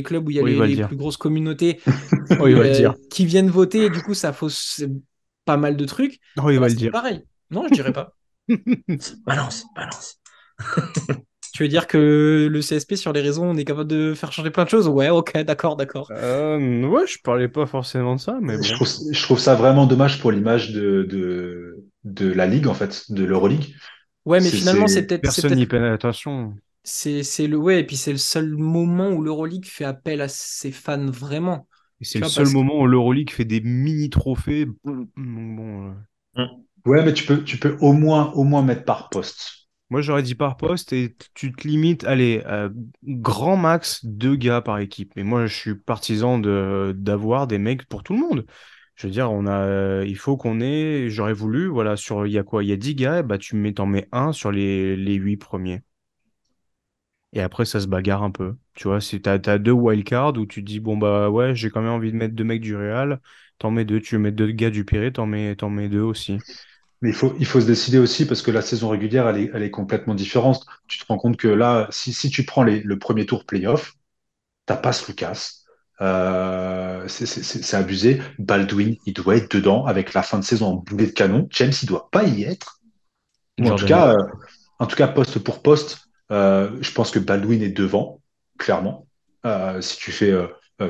clubs où il y a Oui, les, le plus grosses communautés euh, qui viennent voter et du coup, ça fausse pas mal de trucs. Oh, il Bah, va le c'est dire. pareil. Non, je dirais pas. Balance, balance. Tu veux dire que le CSP sur les réseaux, on est capable de faire changer plein de choses? Ouais, ok, d'accord, d'accord. Euh, ouais, je parlais pas forcément de ça, mais bon. Je trouve, je trouve ça vraiment dommage pour l'image de, de, de la Ligue, en fait, de l'Euroleague. Ouais, mais finalement, c'est- peut-être, c'est Personne n'y attention. c'est, c'est le, ouais, et puis c'est le seul moment où l'Euroleague fait appel à ses fans vraiment. C'est le vois, seul que- moment où l'Euroleague fait des mini-trophées. Donc bon, euh, Ouais, mais tu peux, tu peux au moins, au moins mettre par poste. Moi, j'aurais dit par poste et tu te limites, allez, euh, grand max deux gars par équipe. Mais moi, je suis partisan de d'avoir des mecs pour tout le monde. Je veux dire, a, il faut qu'on ait, j'aurais voulu, voilà, sur, il y a quoi? Il y a 10 gars, bah, tu mets, t'en mets un sur les, les 8 premiers. Et après, ça se bagarre un peu. Tu vois, si t'as, t'as deux wildcards où tu dis, bon, bah ouais, j'ai quand même envie de mettre deux mecs du Real, t'en mets deux. Tu veux mettre deux gars du Pirée, t'en mets, t'en mets deux aussi. Mais il faut, il faut se décider aussi parce que la saison régulière, elle est, elle est complètement différente. Tu te rends compte que là, si, si tu prends les, le premier tour playoff, t'as pas Lucas. Euh, c'est- abusé. Baldwin, il doit être dedans avec la fin de saison en boulet de canon. James, il doit pas y être. En tout cas, euh, en tout cas, poste pour poste, euh, je pense que Baldwin est devant, clairement. Euh, si tu fais,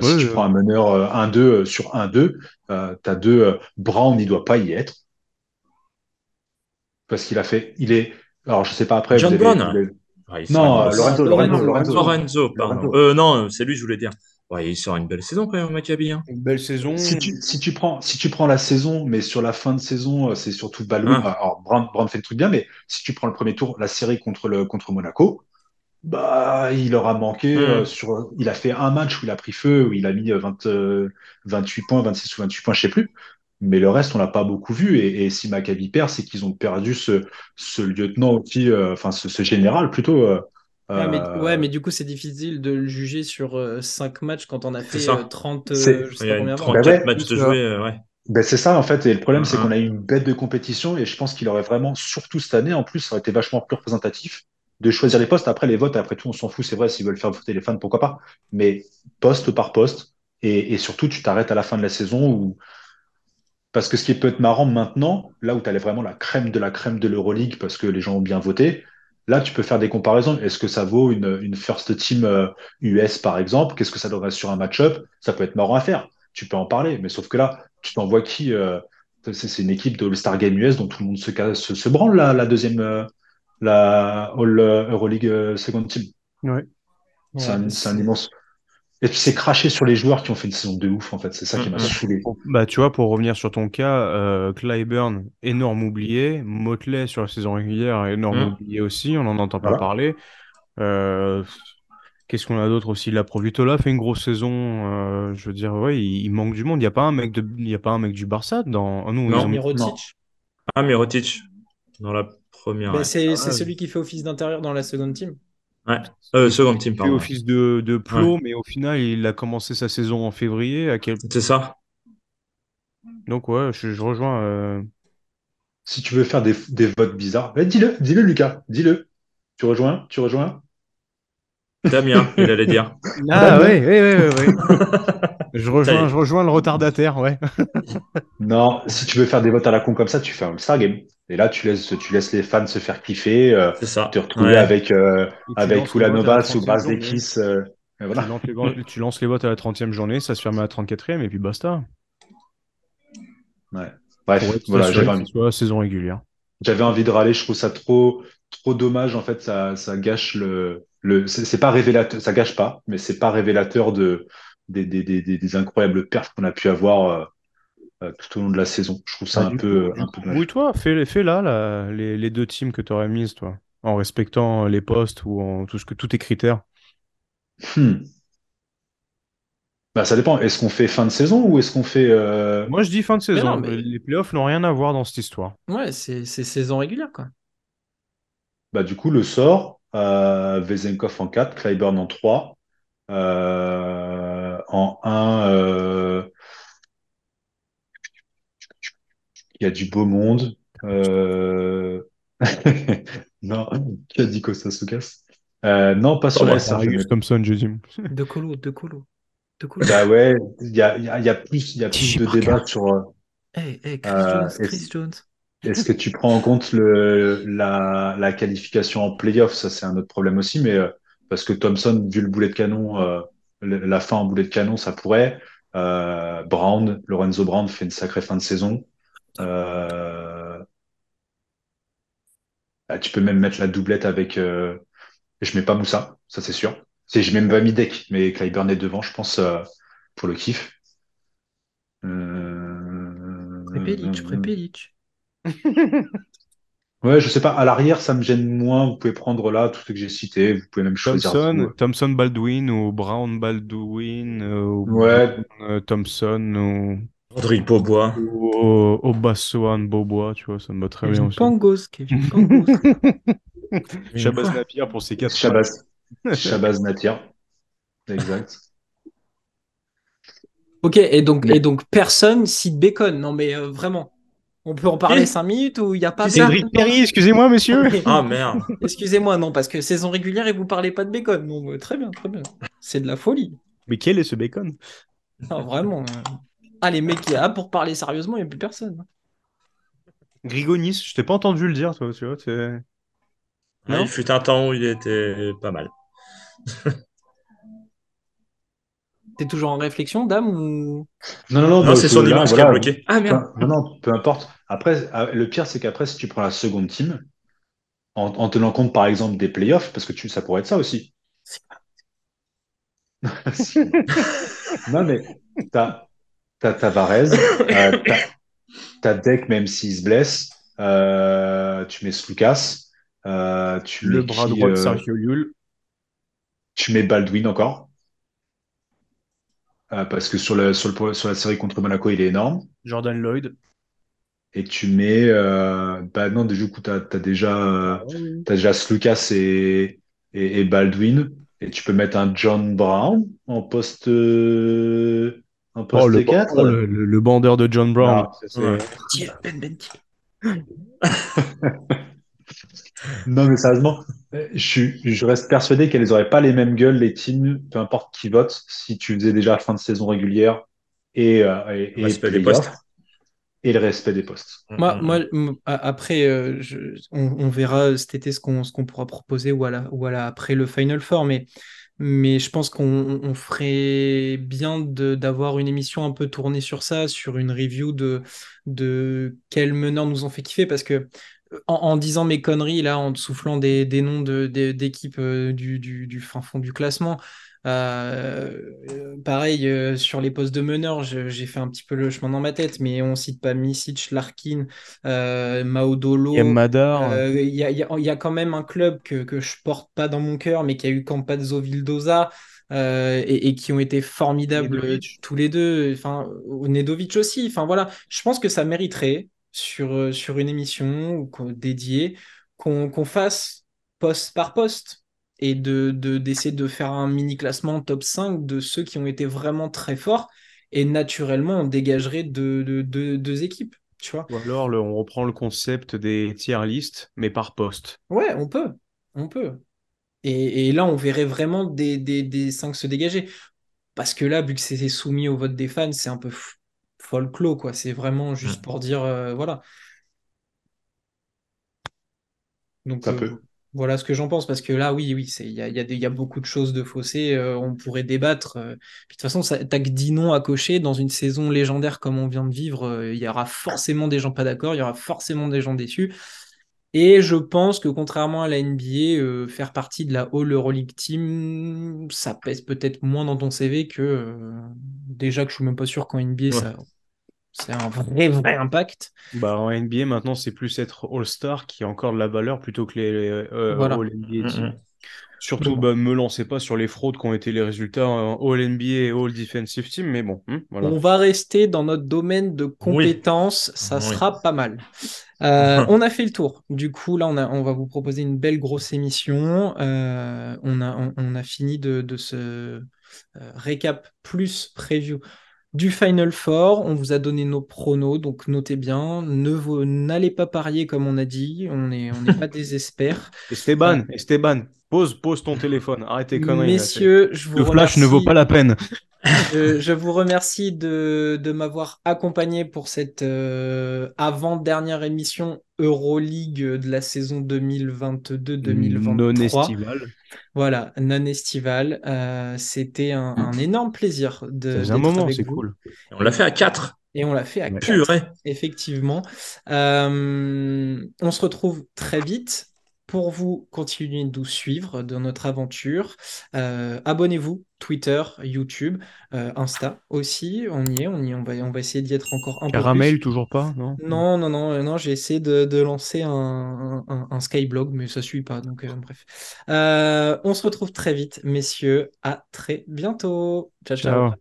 si tu prends un meneur euh, 1-2 euh, sur 1-2, euh, t'as deux. Brown, il doit pas y être parce qu'il a fait, il est. Alors, je sais pas après. John Brown. avez- Ouais, Non, euh, Lorenzo, Lorenzo, Lorenzo, Lorenzo. Lorenzo, pardon. Lorenzo. Euh, non, c'est lui, je voulais dire. Ouais, il sort une belle saison quand même, Maccabi. Hein. Une belle saison. Si tu, si tu prends, si tu prends la saison, mais sur la fin de saison, euh, c'est surtout Baldwin. Ah. Alors, Brown, Brown fait le truc bien, mais si tu prends le premier tour, la série contre le, contre Monaco, bah, il aura manqué Mm. euh, sur, il a fait un match où il a pris feu, où il a mis euh, 20, euh, 28 points, 26 ou 28 points, je sais plus. Mais le reste, on l'a pas beaucoup vu. Et, et si Maccabi perd, c'est qu'ils ont perdu ce, ce lieutenant aussi, euh, enfin, ce, ce général plutôt. euh, Ouais, mais, euh, ouais, mais du coup, c'est difficile de le juger sur 5 matchs quand on a fait ça. euh, 30, euh, C'est- je sais pas une combien. 34 Bah ouais, matchs de jouer, euh, ouais. Ben c'est ça en fait, et le problème c'est qu'on a eu une bête de compétition et je pense qu'il aurait vraiment, surtout cette année en plus, ça aurait été vachement plus représentatif de choisir les postes. Après les votes, après tout, on s'en fout, c'est vrai, s'ils veulent faire voter les fans, pourquoi pas. Mais poste par poste, et, et surtout tu t'arrêtes à la fin de la saison où parce que ce qui peut être marrant maintenant, là où tu as vraiment la crème de la crème de l'Euroleague parce que les gens ont bien voté, là tu peux faire des comparaisons. Est-ce que ça vaut une, une first team euh, US par exemple? Qu'est-ce que ça donnerait sur un match-up? Ça peut être marrant à faire. Tu peux en parler, mais sauf que là, tu t'envoies qui? euh, c'est une équipe de All-Star Game US dont tout le monde se, ca- se, se branle la, la deuxième, euh, la All euh, Euroleague euh, Second Team. Ouais. C'est Ouais, un, immense. Et puis c'est craché sur les joueurs qui ont fait une saison de ouf en fait. C'est ça qui m'a Mhm. saoulé. Bah, tu vois, pour revenir sur ton cas, euh, Clyburn, énorme oublié. Motley sur la saison régulière, énorme Mm. oublié aussi. On n'en entend pas Voilà. parler. Euh, Qu'est-ce qu'on a d'autre aussi? La Provitola fait une grosse saison. euh, je veux dire, ouais, il, il manque du monde. Il n'y a pas un mec de, il y a pas un mec du Barça dans. Ah non, Non. Mirotic. Ah, Mirotic, dans la première. Ouais. c'est Ah, celui qui fait office d'intérieur dans la seconde team. Euh, second team, pardon. office de, de plot, mais au final, il a commencé sa saison en février. À quel... C'est ça. Donc, ouais, je, je rejoins. euh, Si tu veux faire des, des votes bizarres, bah, dis-le, dis-le Lucas, dis-le. Tu rejoins? Tu rejoins? Damien, il allait dire. Ah, ouais, ouais, ouais, ouais, ouais. Je rejoins, je rejoins le retardataire, ouais. Non, si tu veux faire des votes à la con comme ça, tu fais un All-Star Game. Et là, tu laisses, tu laisses les fans se faire kiffer, euh, C'est ça. te retrouver Ouais. avec, euh, avec Ulanovas ou 30e Bas journée. Dekis. euh, voilà. Tu lances, les, tu lances les votes à la 30e journée, ça se ferme à la 34e, et puis basta. Ouais. Bref, être voilà, j'avais envie, saison régulière. j'avais envie de râler. Je trouve ça trop, trop dommage. En fait, ça, ça gâche le, le, c'est pas révélateur, ça gâche pas, mais c'est pas révélateur de, des, des, des, des, des incroyables perfs qu'on a pu avoir euh, tout au long de la saison. Je trouve ça Bah, un peu, coup, un peu. Mouille-toi, fais, fais là, là, les, les deux teams que tu aurais mises, toi, en respectant les postes ou en tout ce que, tous tes critères. Hmm. Bah, ça dépend. Est-ce qu'on fait fin de saison ou est-ce qu'on fait, euh, Moi, je dis fin de Mais saison. non, mais- Les playoffs n'ont rien à voir dans cette histoire. Ouais, c'est c'est saison régulière, quoi. Bah, du coup, le sort, euh, Vezenkov en 4, Clyburn en 3. Euh, en 1, il y a du beau monde. Euh... Non, qui a dit Kostas Lukas? Euh, non, pas sur la Ça SR. je Marius mets- Thompson, je dis. De colo, de colo, de colo. Bah ouais, il y a, y a, y a plus, y a plus de débats sur euh, Hey, hey, Chris Euh, Jones, Chris Jones. est-ce que tu prends en compte le, la, la qualification en playoff? Ça, c'est un autre problème aussi, mais euh, parce que Thompson, vu le boulet de canon, euh, la fin en boulet de canon, ça pourrait. Euh, Brown, Lorenzo Brown fait une sacrée fin de saison. Euh, bah, tu peux même mettre la doublette avec. Euh, je mets pas Moussa, ça c'est sûr. C'est, j'ai même pas mis Deck, mais Clyburn est devant, je pense, euh, pour le kiff. Euh, Prepelic, Prepelic. Ouais, je sais pas. À l'arrière, ça me gêne moins. Vous pouvez prendre là tout ce que j'ai cité. Vous pouvez même choisir. Thompson. Thompson Baldwin ou Brown Baldwin ou Ouais. Brown, euh, Thompson ou, Rodrigue Beaubois. ou Obassoan Bobois, tu vois, ça me va très bien aussi. Pangos, Kevin Pangos. Shabazz Napier pour ses quatre Shabazz. Shabazz Natir. Exact. Ok, et donc, Mais- et donc personne cite Bacon. Non, mais euh, vraiment. On peut en parler Qui 5 minutes ou il n'y a pas Qui ça Cédric Perry, excusez-moi, monsieur. Ah merde. Excusez-moi, non, parce que saison régulière et vous parlez pas de Bacon. Non, mais très bien, très bien. C'est de la folie. Mais quel est ce bacon? Non, vraiment. euh. Ah, les mecs, ah, pour parler sérieusement, il n'y a plus personne. Grigonis, je t'ai pas entendu le dire, toi, tu vois. c'est- Ah, Non il fut un temps où il était pas mal. T'es toujours en réflexion, dame ou... Non, non, non, Non, c'est son image qui a bloqué. Ah merde. non, non, peu importe. Après, ah, le pire, c'est qu'après, si tu prends la seconde team, en, en tenant compte, par exemple, des playoffs, parce que tu, ça pourrait être ça aussi. non, mais t'as, t'as Tavares, euh, t'as, Deck, même s'il se blesse, euh, tu mets Slucas, euh, tu Le mets bras qui, droit de Sergio tu mets Baldwin encore. Euh, parce que sur, le, sur, le, sur la série contre Monaco, il est énorme. Jordan Lloyd. Et tu mets. Euh, bah non, du coup, tu as, déjà, euh, t'as déjà Slucas et, et, et Baldwin. Et tu peux mettre un John Brown en poste, poste Oh, le, 4. oh, le, le- le bandeur de John Brown. Non, Ça, c'est- Ouais. Tiens, Ben. Non, mais sérieusement, je, je reste persuadé qu'elles n'auraient pas les mêmes gueules, les teams, peu importe qui vote, si tu faisais déjà fin de saison régulière et, euh, et, et Respect des postes. et le respect des postes. Moi, Mm, mm, moi, m- a- après, euh, je- on, on verra cet été ce qu'on ce qu'on pourra proposer ou, à la- ou à la- après le Final Four, mais, mais je pense qu'on on ferait bien d'avoir une émission un peu tournée sur ça, sur une review de, de quels meneurs nous ont fait kiffer, parce que en, disant mes conneries, là, en soufflant des, noms de- d'équipes euh, du, du, du fin fond du classement, euh, pareil, euh, sur les postes de meneur, j'ai fait un petit peu le chemin dans ma tête, mais on cite pas Misic, Larkin, euh, Madar. Euh, Il y a, il y a- il y a quand même un club que, que je porte pas dans mon cœur, mais qui a eu Campazzo Vildoza et, et qui ont été formidables Nedovic. tous les deux. Enfin, Nedovic aussi. Enfin voilà, je pense que ça mériterait sur, sur une émission dédiée qu'on qu'on fasse poste par poste et de, de- d'essayer de faire un mini classement top 5 de ceux qui ont été vraiment très forts. Et naturellement, on dégagerait deux, deux- deux- deux équipes. Tu vois Ou alors, le- on reprend le concept des tier list, mais par poste. Ouais, on peut. On peut. Et, et là, on verrait vraiment des, des, des 5 se dégager. Parce que là, vu que c'est soumis au vote des fans, c'est un peu folklore, quoi. C'est vraiment juste Mm. pour dire, euh, voilà. Donc, Ça euh, peut. Voilà ce que j'en pense. Parce que là, oui, oui, c'est- il y a, il y a des- il y a beaucoup de choses de faussées. euh, on pourrait débattre. euh. Puis, de toute façon, ça- t'as que 10 noms à cocher. Dans une saison légendaire comme on vient de vivre, euh, il y aura forcément des gens pas d'accord. Il y aura forcément des gens déçus. Et je pense que contrairement à la NBA, faire partie de la All Euroleague Team, ça pèse peut-être moins dans ton CV que déjà que je suis même pas sûr qu'en NBA Ouais. ça c'est un vrai vrai impact. Bah, en NBA, maintenant, c'est plus être All-Star qui a encore de la valeur plutôt que les euh, Voilà. All-NBA Mm, teams. mm. Surtout, Donc- bah, me lancez pas sur les fraudes qui ont été les résultats en All-NBA et All-Defensive Team, mais bon, hmm, voilà. On va rester dans notre domaine de compétences, ça Oui. sera pas mal. Euh, on a fait le tour. Du coup, là, on, a, on va vous proposer une belle grosse émission. Euh, on, a, on, on a fini de, de ce euh, récap plus preview du Final Four. On vous a donné nos pronos, donc notez bien. Ne vous- N'allez pas parier comme on a dit. On n'est on n'est pas des experts. Esteban, Esteban, pose, pose ton téléphone, arrête tes conneries. là, Messieurs, je vous le flash ne vaut remercie. pas la peine. Je, je vous remercie de, de m'avoir accompagné pour cette euh, avant-dernière émission Euroleague de la saison 2022-2023. Non estival. Voilà, non estivale. Euh, C'était un, un énorme plaisir de, faisait un moment, c'est cool. On l'a fait à 4. Et on l'a fait à quatre, Purée. effectivement. Euh, on se retrouve très vite. Pour vous, continuez de nous suivre dans notre aventure. Euh, abonnez-vous, Twitter, YouTube, euh, Insta aussi. On y est, on y est. On va, on va essayer d'y être encore un peu Caramel, plus. toujours pas, non? Non, non, non, euh, non, j'ai essayé de, de lancer un, un, un Skyblog, mais ça suit pas, donc euh, bref. Euh, on se retrouve très vite, messieurs. À très bientôt. Ciao, ciao. Ciao.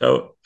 Ciao.